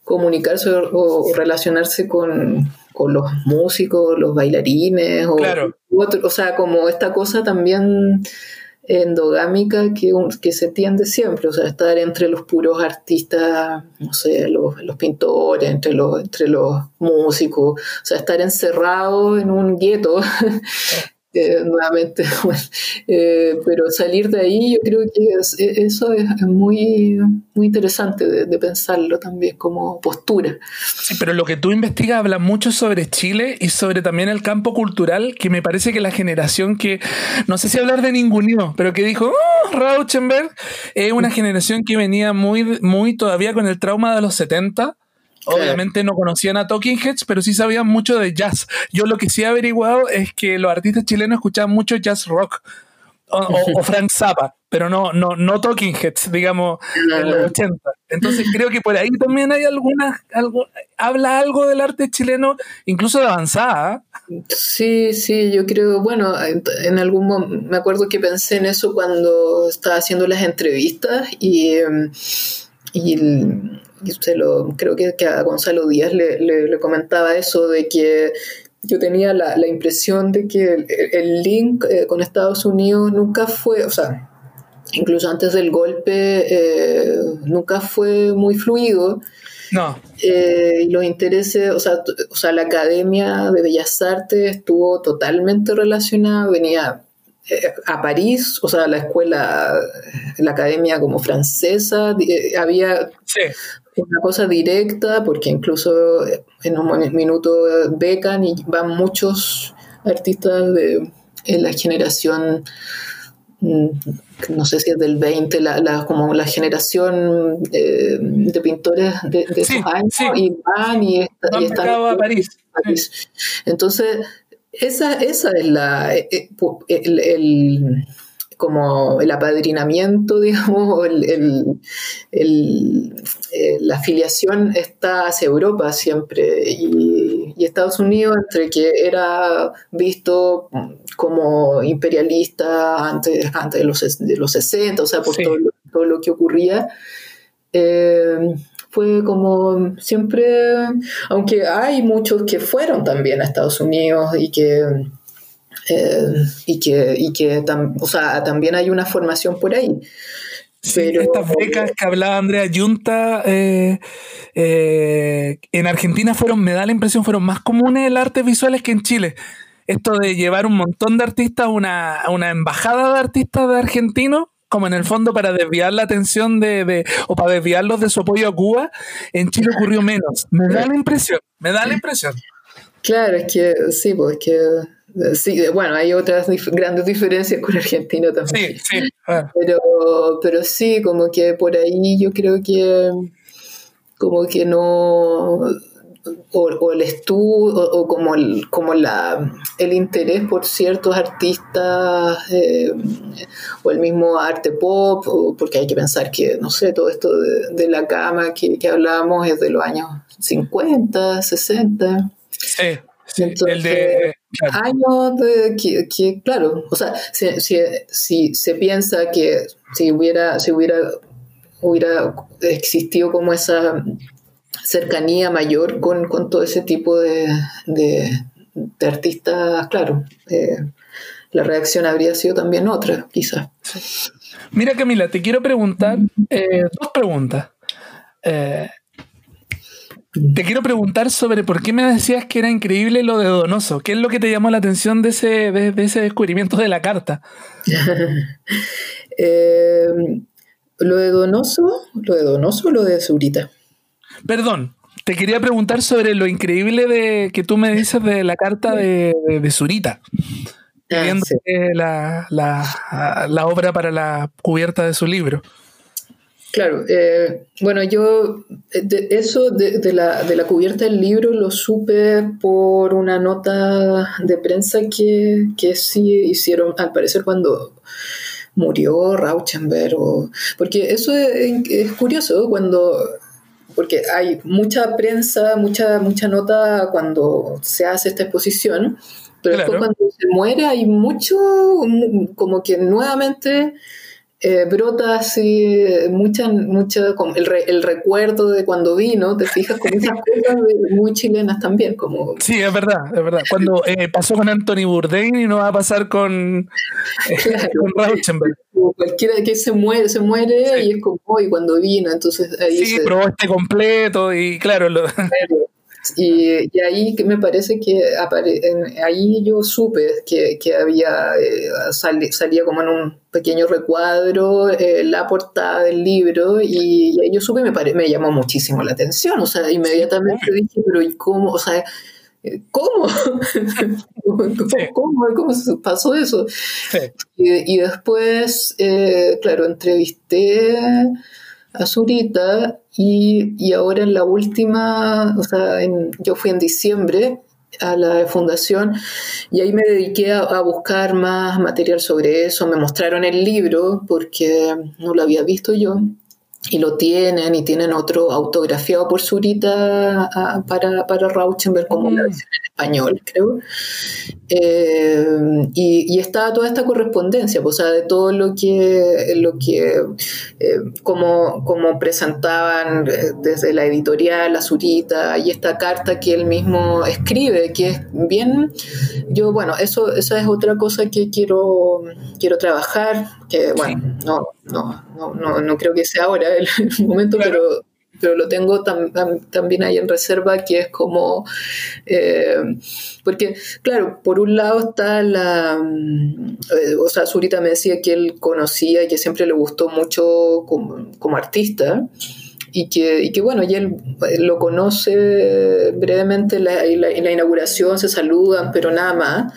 comunicarse o, relacionarse con, los músicos, los bailarines, o, o sea, como esta cosa también endogámica que, que se tiende siempre, o sea, estar entre los puros artistas, no sé, los, los pintores, entre los, entre los músicos, o sea, estar encerrado en un gueto Eh, nuevamente, eh, pero salir de ahí yo creo que e, eso es, muy, muy interesante de, pensarlo también como postura. Sí, pero lo que tú investigas habla mucho sobre Chile y sobre también el campo cultural, que me parece que la generación que, no sé si hablar de ninguno, pero que dijo, oh, Rauschenberg, es una generación que venía muy, muy todavía con el trauma de los 70 Obviamente no conocían a Talking Heads, pero sí sabían mucho de jazz. Yo lo que sí he averiguado es que los artistas chilenos escuchaban mucho jazz rock o, Frank Zappa, pero no, no, no Talking Heads, digamos, en los 80. Entonces creo que por ahí también hay algunas, algo, habla algo del arte chileno, incluso de avanzada. Sí, sí, yo creo, bueno, en algún momento, me acuerdo que pensé en eso cuando estaba haciendo las entrevistas y, em, y y lo, creo que, a Gonzalo Díaz le, comentaba eso de que yo tenía la, impresión de que el, link eh, con Estados Unidos nunca fue, o sea, incluso antes del golpe, eh, nunca fue muy fluido. No. Eh, y los intereses, o sea, o sea, la Academia de Bellas Artes estuvo totalmente relacionada, venía a París, o sea, la escuela, la academia como francesa, había sí. una cosa directa, porque incluso en un minuto becan y van muchos artistas de en la generación, mm, no sé si es del 20, la, como la generación eh, de pintores de, esos años, y van y, están a París. Entonces, esa, esa es la, eh, eh, el como el apadrinamiento, digamos, el, eh, la afiliación está hacia Europa siempre y, Estados Unidos, entre que era visto como imperialista antes, antes de, los, de los 60, o sea, por todo, todo, lo que ocurría. Eh, fue como siempre, aunque hay muchos que fueron también a Estados Unidos y que eh, y que, y que o sea, también hay una formación por ahí. pero, estas becas que hablaba Andrea Yunta eh, eh, en Argentina fueron, me da la impresión, fueron más comunes las artes visuales que en Chile. Esto de llevar un montón de artistas, una, una embajada de artistas de argentinos, como en el fondo para desviar la atención de, de, o para desviarlos de su apoyo a Cuba, en Chile ocurrió menos. Me da la impresión, me da la impresión. Claro, es que sí, pues que Sí, bueno, hay otras grandes diferencias con Argentina también. Sí, sí. Pero, pero sí, como que por ahí yo creo que como que no o, el estudio o, como el como la el interés por ciertos artistas eh, o el mismo arte pop porque hay que pensar que no sé todo esto de, la cama que, que hablábamos es de los años 50 60 sí el de, años de, que, claro, o sea, si, se piensa que si hubiera, si hubiera, hubiera existido como esa cercanía mayor con, todo ese tipo de, artistas, claro, eh, la reacción habría sido también otra, quizás. Mira Camila, te quiero preguntar eh, dos preguntas. Eh, te quiero preguntar sobre por qué me decías que era increíble lo de Donoso. ¿Qué es lo que te llamó la atención de ese, de, ese descubrimiento de la carta? Eh, ¿Lo de Donoso? ¿Lo de Donoso o lo de Zurita? Perdón, te quería preguntar sobre lo increíble de que tú me dices de la carta de, de, Zurita. Ah, la, la, la, obra para la cubierta de su libro. Claro, eh, bueno, yo eso de, la, de la cubierta del libro lo supe por una nota de prensa que, que sí hicieron, al parecer, cuando murió Rauschenberg, o, porque eso es, curioso cuando porque hay mucha prensa, mucha, mucha nota cuando se hace esta exposición, pero después cuando se muere hay mucho, como que nuevamente eh, brota así mucha, mucha el, el, recuerdo de cuando vino, te fijas con esas cosas muy chilenas también. Como... Sí, es verdad, es verdad. Cuando eh, pasó con Anthony Bourdain y no va a pasar con, eh, Rauschenberg. Cualquiera que se muere, se muere y es como, hoy cuando vino, entonces ahí Sí, probó este completo y claro, lo... Y, y, ahí me parece que ahí yo supe que, que había eh, salía como en un pequeño recuadro eh, la portada del libro y, ahí yo supe me, me llamó muchísimo la atención, o sea, inmediatamente dije, pero ¿y cómo? O sea, ¿Cómo? ¿Cómo, ¿Cómo, pasó eso? Y, y, después, eh, claro, entrevisté a Zurita y, ahora en la última, o sea, yo fui en diciembre a la fundación y ahí me dediqué a, buscar más material sobre eso. Me mostraron el libro porque no lo había visto yo y lo tienen y tienen otro autografiado por Zurita ah, para, para Rauschenberg como la mm. versión en español, creo. Eh, y, y, está toda esta correspondencia, pues, o sea, de todo lo que, lo que eh, como, como, presentaban eh, desde la editorial a Zurita y esta carta que él mismo escribe, que es bien, yo, bueno, eso, esa es otra cosa que quiero, quiero trabajar, que, bueno, no, no, no, no, creo que sea ahora el, momento, pero, pero lo tengo también ahí en reserva, que es como, eh, porque, claro, por un lado está la, eh, o sea, Zurita me decía que él conocía y que siempre le gustó mucho como, como artista. Y que, y que, bueno, y él lo conoce brevemente en la, la, inauguración, se saludan, pero nada más.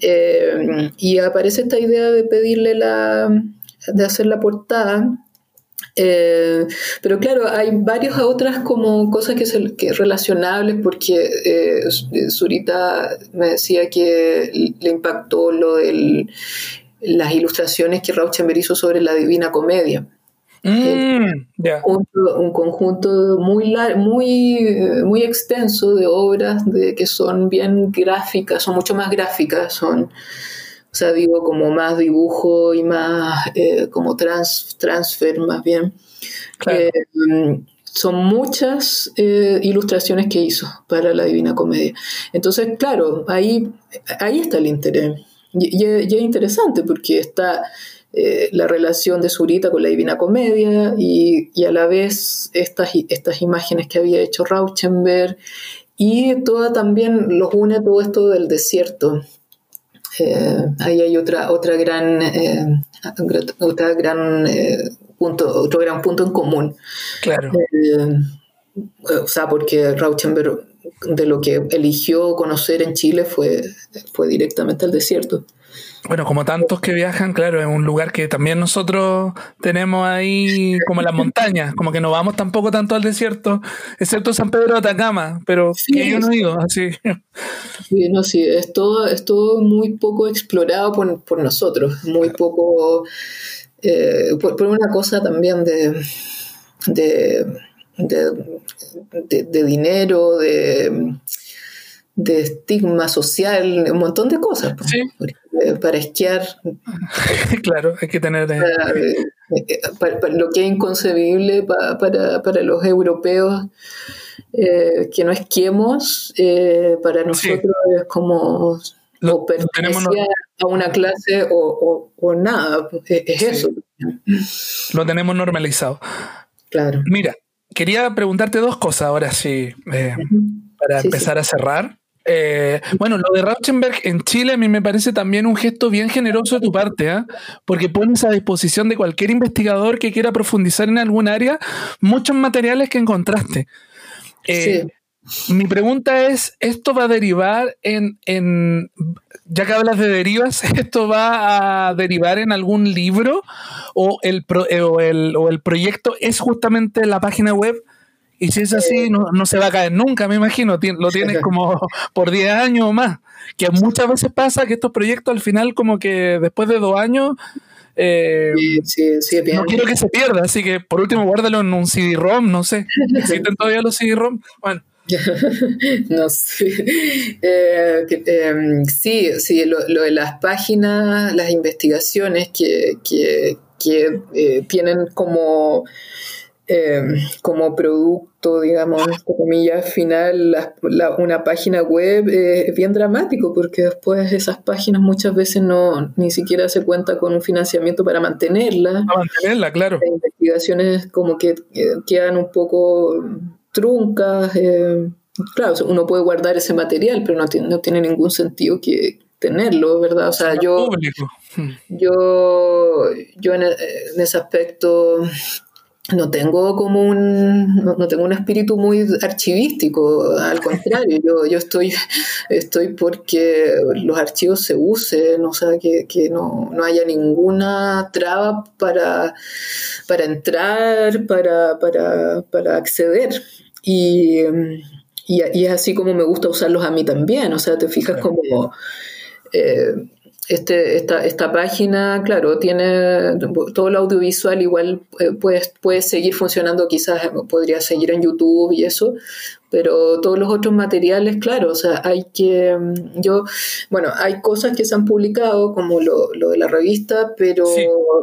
Eh, y aparece esta idea de pedirle la, de hacer la portada. Eh, pero claro, hay varias otras como cosas que, son relacionables porque eh, Zurita me decía que le impactó lo de las ilustraciones que Rauschenberg hizo sobre la Divina Comedia. Mm, un, conjunto muy, muy, muy extenso de obras de, que son bien gráficas, son mucho más gráficas, son o sea, digo como más dibujo y más eh, como trans, transfer más bien. Eh, son muchas eh, ilustraciones que hizo para la Divina Comedia. Entonces, claro, ahí, ahí está el interés. Y, es interesante porque está la relación de Zurita con la Divina Comedia y, y, a la vez estas, estas imágenes que había hecho Rauschenberg y toda también los une todo esto del desierto eh, ahí hay otra, otra gran, eh, otra gran eh, punto, otro gran punto en común. Claro. o sea, porque Rauschenberg de lo que eligió conocer en Chile fue, fue directamente al desierto. Bueno, como tantos que viajan, claro, es un lugar que también nosotros tenemos ahí como las montañas, como que no vamos tampoco tanto al desierto, excepto San Pedro de Atacama, pero que yo no digo así. Sí, no, sí, es todo, es todo muy poco explorado por, nosotros, muy poco, eh, por, una cosa también de, de, de dinero, de de estigma social, un montón de cosas. Eh, para esquiar. claro, hay que tener... Eh, eh, lo que es inconcebible para, los europeos que no esquiemos, para nosotros es como lo, pertenecer a una clase o, nada, es, eso. Lo tenemos normalizado. Claro. Mira, quería preguntarte dos cosas ahora sí, para empezar a cerrar. Eh, bueno, lo de Rauschenberg en Chile a mí me parece también un gesto bien generoso de tu parte, ¿ah? porque pones a disposición de cualquier investigador que quiera profundizar en algún área muchos materiales que encontraste. Eh, mi pregunta es, ¿esto va a derivar en, ya que hablas de derivas, ¿esto va a derivar en algún libro o el, eh, o el, o el proyecto es justamente la página web? Y si es así, no, no, se va a caer nunca, me imagino. Lo tienes como por 10 años o más. Que muchas veces pasa que estos proyectos al final, como que después de dos años, eh, no quiero que se pierda. Así que por último, guárdalo en un CD-ROM, no sé. ¿Existen todavía los CD-ROM? Bueno. no sé. Eh, em, sí, sí, lo, de las páginas, las investigaciones que, que, que eh, tienen como Em, como producto, digamos, entre comillas, final, una página web eh, es bien dramático porque después esas páginas muchas veces no ni siquiera se cuenta con un financiamiento para mantenerla. Para mantenerla, claro. Las investigaciones como que quedan un poco truncas. Eh, claro, uno puede guardar ese material, pero no tiene, no tiene ningún sentido que tenerlo, ¿verdad? O sea, yo, yo, yo en ese aspecto no tengo como un no, tengo un espíritu muy archivístico al contrario yo, yo estoy estoy porque los archivos se usen o sea que, no, haya ninguna traba para para entrar para, para, acceder. Y, y, es así como me gusta usarlos a mí también o sea te fijas como eh, este, esta, esta, página, claro, tiene todo el audiovisual igual eh, puede, puede seguir funcionando, quizás podría seguir en YouTube y eso, pero todos los otros materiales, claro, o sea, hay que, mm, yo, bueno, hay cosas que se han publicado, como lo, lo de la revista, pero,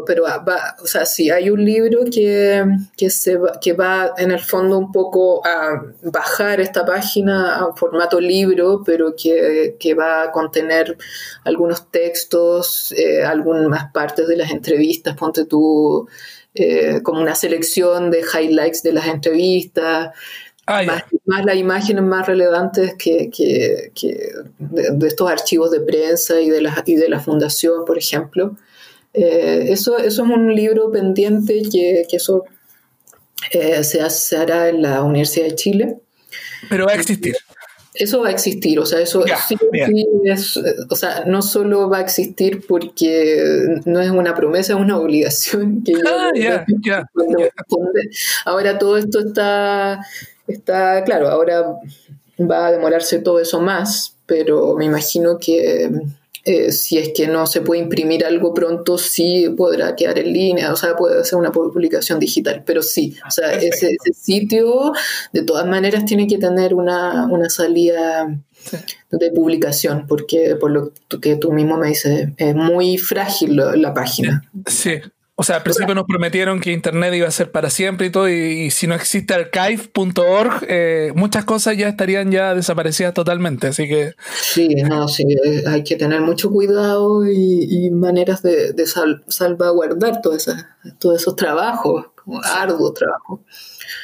pero va, o sea, sí, hay un libro que, que, se va, que va en el fondo un poco a bajar esta página a formato libro, pero que, que va a contener algunos textos, eh, algunas partes de las entrevistas, ponte tú, eh, como una selección de highlights de las entrevistas, Ah, más, las imágenes más relevantes que, de, estos archivos de prensa y de la, y de la fundación, por ejemplo. Eh, eso, eso es un libro pendiente que, eso eh, se, hará en la Universidad de Chile. Pero va a existir. Eso va a existir, o sea, eso sí, es, o sea, no solo va a existir porque no es una promesa, es una obligación que ah, Ahora todo esto está Está claro, ahora va a demorarse todo eso más, pero me imagino que eh, si es que no se puede imprimir algo pronto, sí podrá quedar en línea, o sea, puede ser una publicación digital, pero sí, o sea, ese, sitio de todas maneras tiene que tener una, salida de publicación, porque por lo que tú mismo me dices, es muy frágil la página. Sí, o sea, al principio nos prometieron que Internet iba a ser para siempre y todo, y, si no existe archive.org, eh, muchas cosas ya estarían ya desaparecidas totalmente, así que... Sí, no, sí, eh, hay que tener mucho cuidado y, maneras de, salvaguardar todos esos trabajos, arduos trabajos.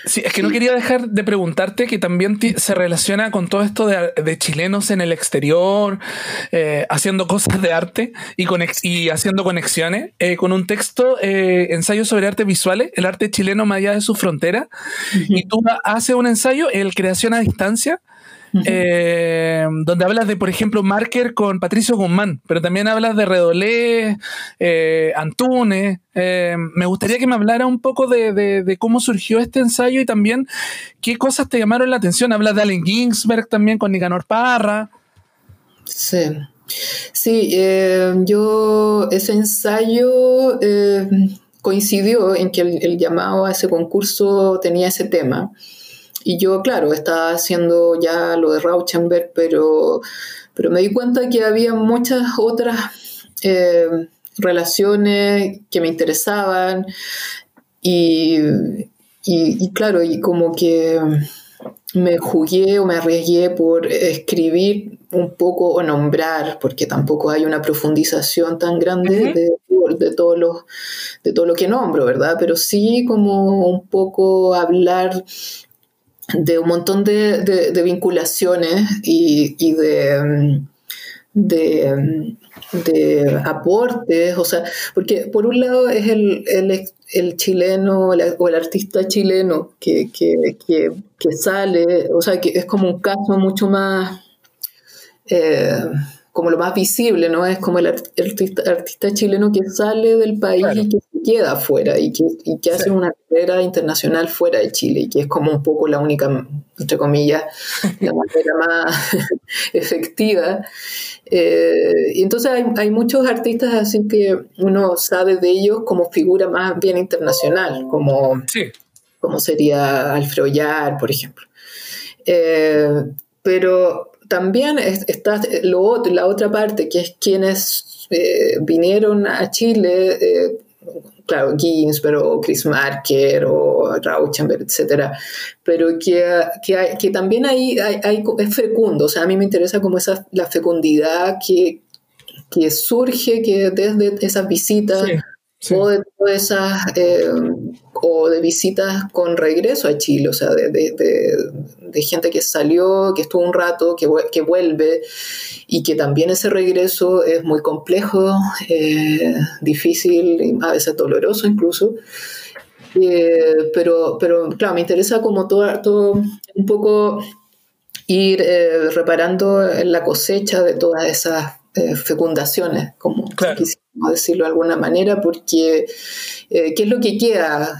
Sí, es que no quería dejar de preguntarte que también se relaciona con todo esto de, chilenos en el exterior, eh, haciendo cosas de arte y, y haciendo conexiones, eh, con un texto, eh, ensayo sobre artes visuales, el arte chileno más allá de su frontera, y tú haces un ensayo, el creación a distancia, eh, donde hablas de, por ejemplo, Marker con Patricio Guzmán, pero también hablas de Redolé, eh, Antunes. Eh, me gustaría que me hablara un poco de, cómo surgió este ensayo y también qué cosas te llamaron la atención. Hablas de Allen Ginsberg también con Nicanor Parra. Sí. Sí, yo ese ensayo coincidió en que el, llamado a ese concurso tenía ese tema. Y yo, claro, estaba haciendo ya lo de Rauschenberg, pero, pero me di cuenta que había muchas otras eh, relaciones que me interesaban y, y, claro, y como que me jugué o me arriesgué por escribir un poco o nombrar, porque tampoco hay una profundización tan grande de, de, de todo lo que nombro, ¿verdad? Pero sí como un poco hablar de un montón de, vinculaciones y, de, de, aportes, o sea, porque por un lado es el, el, chileno o el artista chileno que, sale, o sea, que es como un caso mucho más... Eh, como lo más visible, ¿no? Es como el artista, artista chileno que sale del país y que se queda afuera y que, y que hace una carrera internacional fuera de Chile y que es como un poco la única, entre comillas, la manera más efectiva. Eh, y entonces hay, hay, muchos artistas así que uno sabe de ellos como figura más bien internacional, como, como sería Alfredo Yar, por ejemplo. Eh, pero también está lo, la otra parte, que es quienes eh, vinieron a Chile, eh, claro, Ginsberg o Chris Marker o Rauschenberg, etcétera, pero que, que, que también hay, hay, es fecundo, o sea, a mí me interesa como esa, la fecundidad que, que surge que desde esas visitas o de todas esas eh, o de visitas con regreso a Chile, o sea, de, gente que salió, que estuvo un rato, que, que, vuelve y que también ese regreso es muy complejo, eh, difícil, a veces doloroso incluso. Eh, pero, pero claro, me interesa como todo, todo un poco ir reparando la cosecha de todas esas fecundaciones, como decirlo de alguna manera, porque eh, ¿qué es lo que queda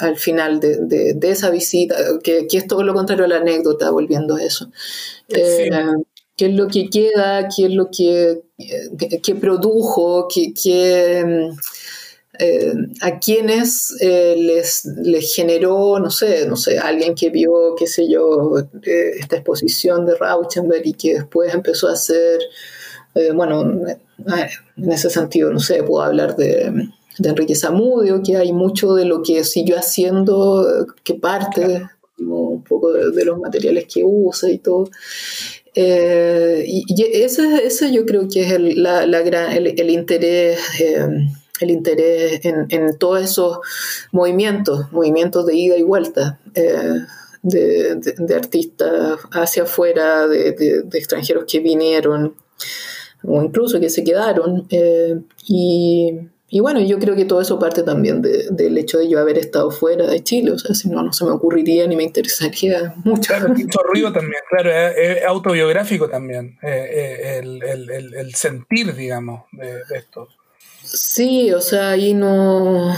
al final de, esa visita? Que, es todo lo contrario a la anécdota, volviendo a eso. Eh, ¿Qué es lo que queda? ¿Qué es lo que, que, produjo? ¿Qué, eh, a quienes les, les, generó, no sé, no sé, alguien que vio, qué sé yo, esta exposición de Rauschenberg y que después empezó a hacer eh, bueno, en ese sentido, no sé, puedo hablar de, Enrique Zamudio, que hay mucho de lo que siguió haciendo, que parte un poco de, los materiales que usa y todo. Eh, y, ese, ese, yo creo que es el, la, gran, el, interés, el interés eh, en, todos esos movimientos, movimientos de ida y vuelta. de, artistas hacia afuera, de extranjeros que vinieron, o incluso que se quedaron. Eh, y, y, bueno, yo creo que todo eso parte también del hecho de yo haber estado fuera de Chile, o sea, si no, no se me ocurriría ni me interesaría mucho. Claro, mucho ruido también, claro, es, autobiográfico también, eh, eh, el, el, el, sentir, digamos, de, esto. Sí, o sea, ahí no,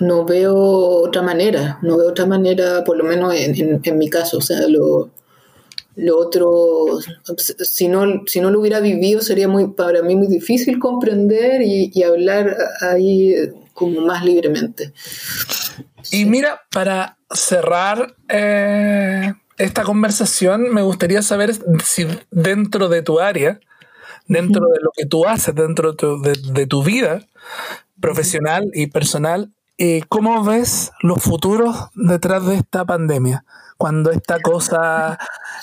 no veo otra manera, no veo otra manera, por lo menos en, en, en mi caso, o sea, lo, lo otro, si no, si no lo hubiera vivido, sería muy, para mí muy difícil comprender y, hablar ahí como más libremente. Y mira, para cerrar eh, esta conversación, me gustaría saber si dentro de tu área, dentro de lo que tú haces, dentro de tu, vida profesional y personal, eh, ¿cómo ves los futuros detrás de esta pandemia? Cuando esta cosa,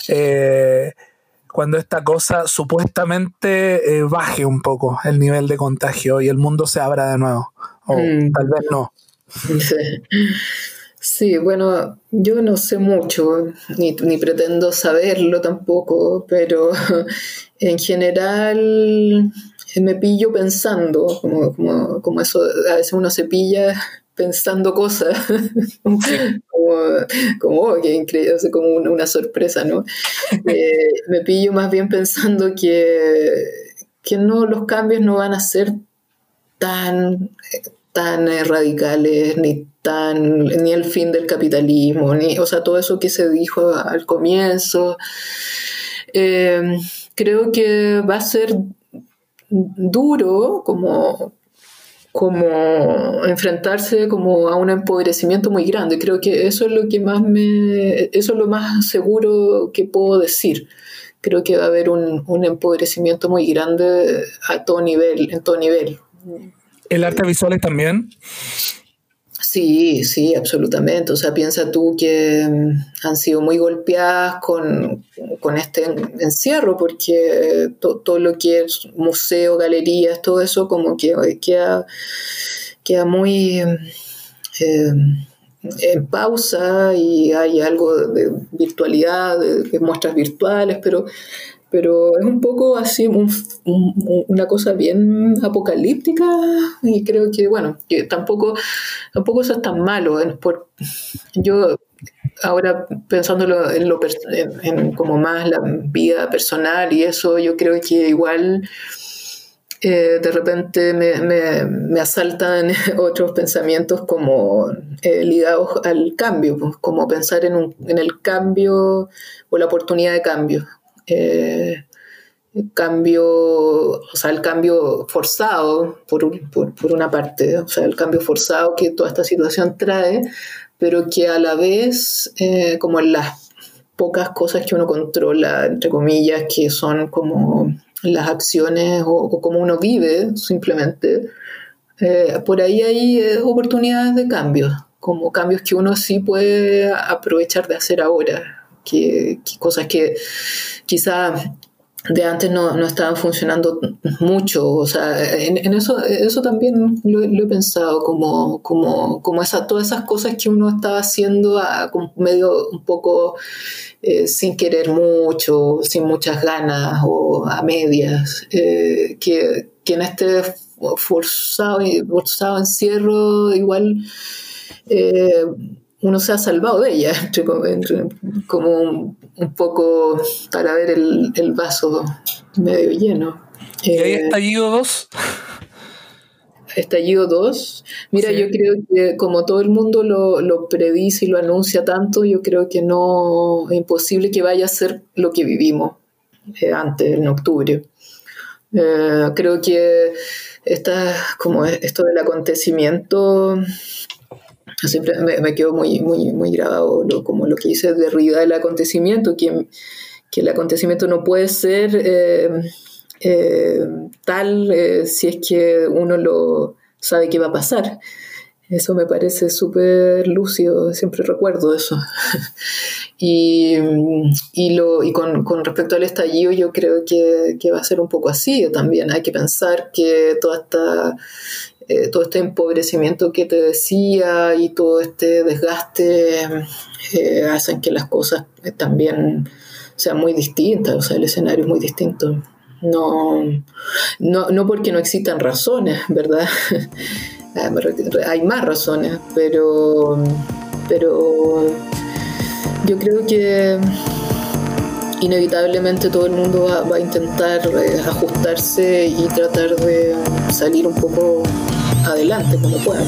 eh, cuando esta cosa supuestamente eh, baje un poco el nivel de contagio y el mundo se abra de nuevo. O mm. tal vez no. Sí. bueno, yo no sé mucho, ni, pretendo saberlo tampoco, pero en general me pillo pensando, como, como, como eso, a veces uno se pilla pensando cosas, como, como oh, increíble, como una, sorpresa, ¿no? Eh, me pillo más bien pensando que, que no, los cambios no van a ser tan, tan radicales, ni tan, ni el fin del capitalismo, ni, o sea, todo eso que se dijo al comienzo. Eh, creo que va a ser duro como como enfrentarse como a un empobrecimiento muy grande. Creo que eso es lo que más me, eso es lo más seguro que puedo decir. Creo que va a haber un, un empobrecimiento muy grande a todo nivel, en todo nivel. ¿El arte visual también? Sí, sí, absolutamente. O sea, piensa tú que mm, han sido muy golpeadas con, este encierro, porque todo lo que es museo, galerías, todo eso como que queda, queda muy, eh, en pausa y hay algo de virtualidad, de, muestras virtuales, pero, pero es un poco así, una cosa bien apocalíptica y creo que, bueno, que tampoco, tampoco eso es tan malo. Yo ahora pensándolo en, lo, en como más la vida personal y eso, yo creo que igual eh, de repente me, asaltan otros pensamientos como eh, ligados al cambio, pues, como pensar en, el cambio o la oportunidad de cambio. Eh, cambio, o sea, el cambio forzado, por, una parte, o sea, el cambio forzado que toda esta situación trae, pero que a la vez, como en las pocas cosas que uno controla, entre comillas, que son como las acciones o, cómo uno vive simplemente, eh, por ahí hay eh, oportunidades de cambio, como cambios que uno sí puede aprovechar de hacer ahora, que, cosas que quizá de antes no, estaban funcionando mucho. O sea, en, eso, eso también lo, he pensado, como, como, como esa, todas esas cosas que uno estaba haciendo a, medio un poco eh, sin querer mucho, sin muchas ganas o a medias, eh, que, en este forzado, forzado encierro igual... Eh, uno se ha salvado de ella, como un, poco para ver el, vaso medio lleno. ¿Y ahí eh, estallido 2? Estallido 2. Mira, yo creo que como todo el mundo lo, predice y lo anuncia tanto, yo creo que no es imposible que vaya a ser lo que vivimos eh, antes, en octubre. Eh, creo que esta, como esto del acontecimiento siempre me, me, quedó muy, muy, muy grabado como lo que dice Derrida del acontecimiento, que, que el acontecimiento no puede ser eh, eh, tal eh, si es que uno lo sabe que va a pasar. Eso me parece súper lúcido, siempre recuerdo eso. y, y, lo, y con, con, respecto al estallido, yo creo que, que, va a ser un poco así también. Hay que pensar que toda esta eh, todo este empobrecimiento que te decía y todo este desgaste eh, hacen que las cosas también sean muy distintas, o sea, el escenario es muy distinto. No, no, no porque no existan razones, ¿verdad? Ah, hay más razones, pero, pero yo creo que inevitablemente todo el mundo va, a intentar eh, ajustarse y tratar de salir un poco adelante como puedan.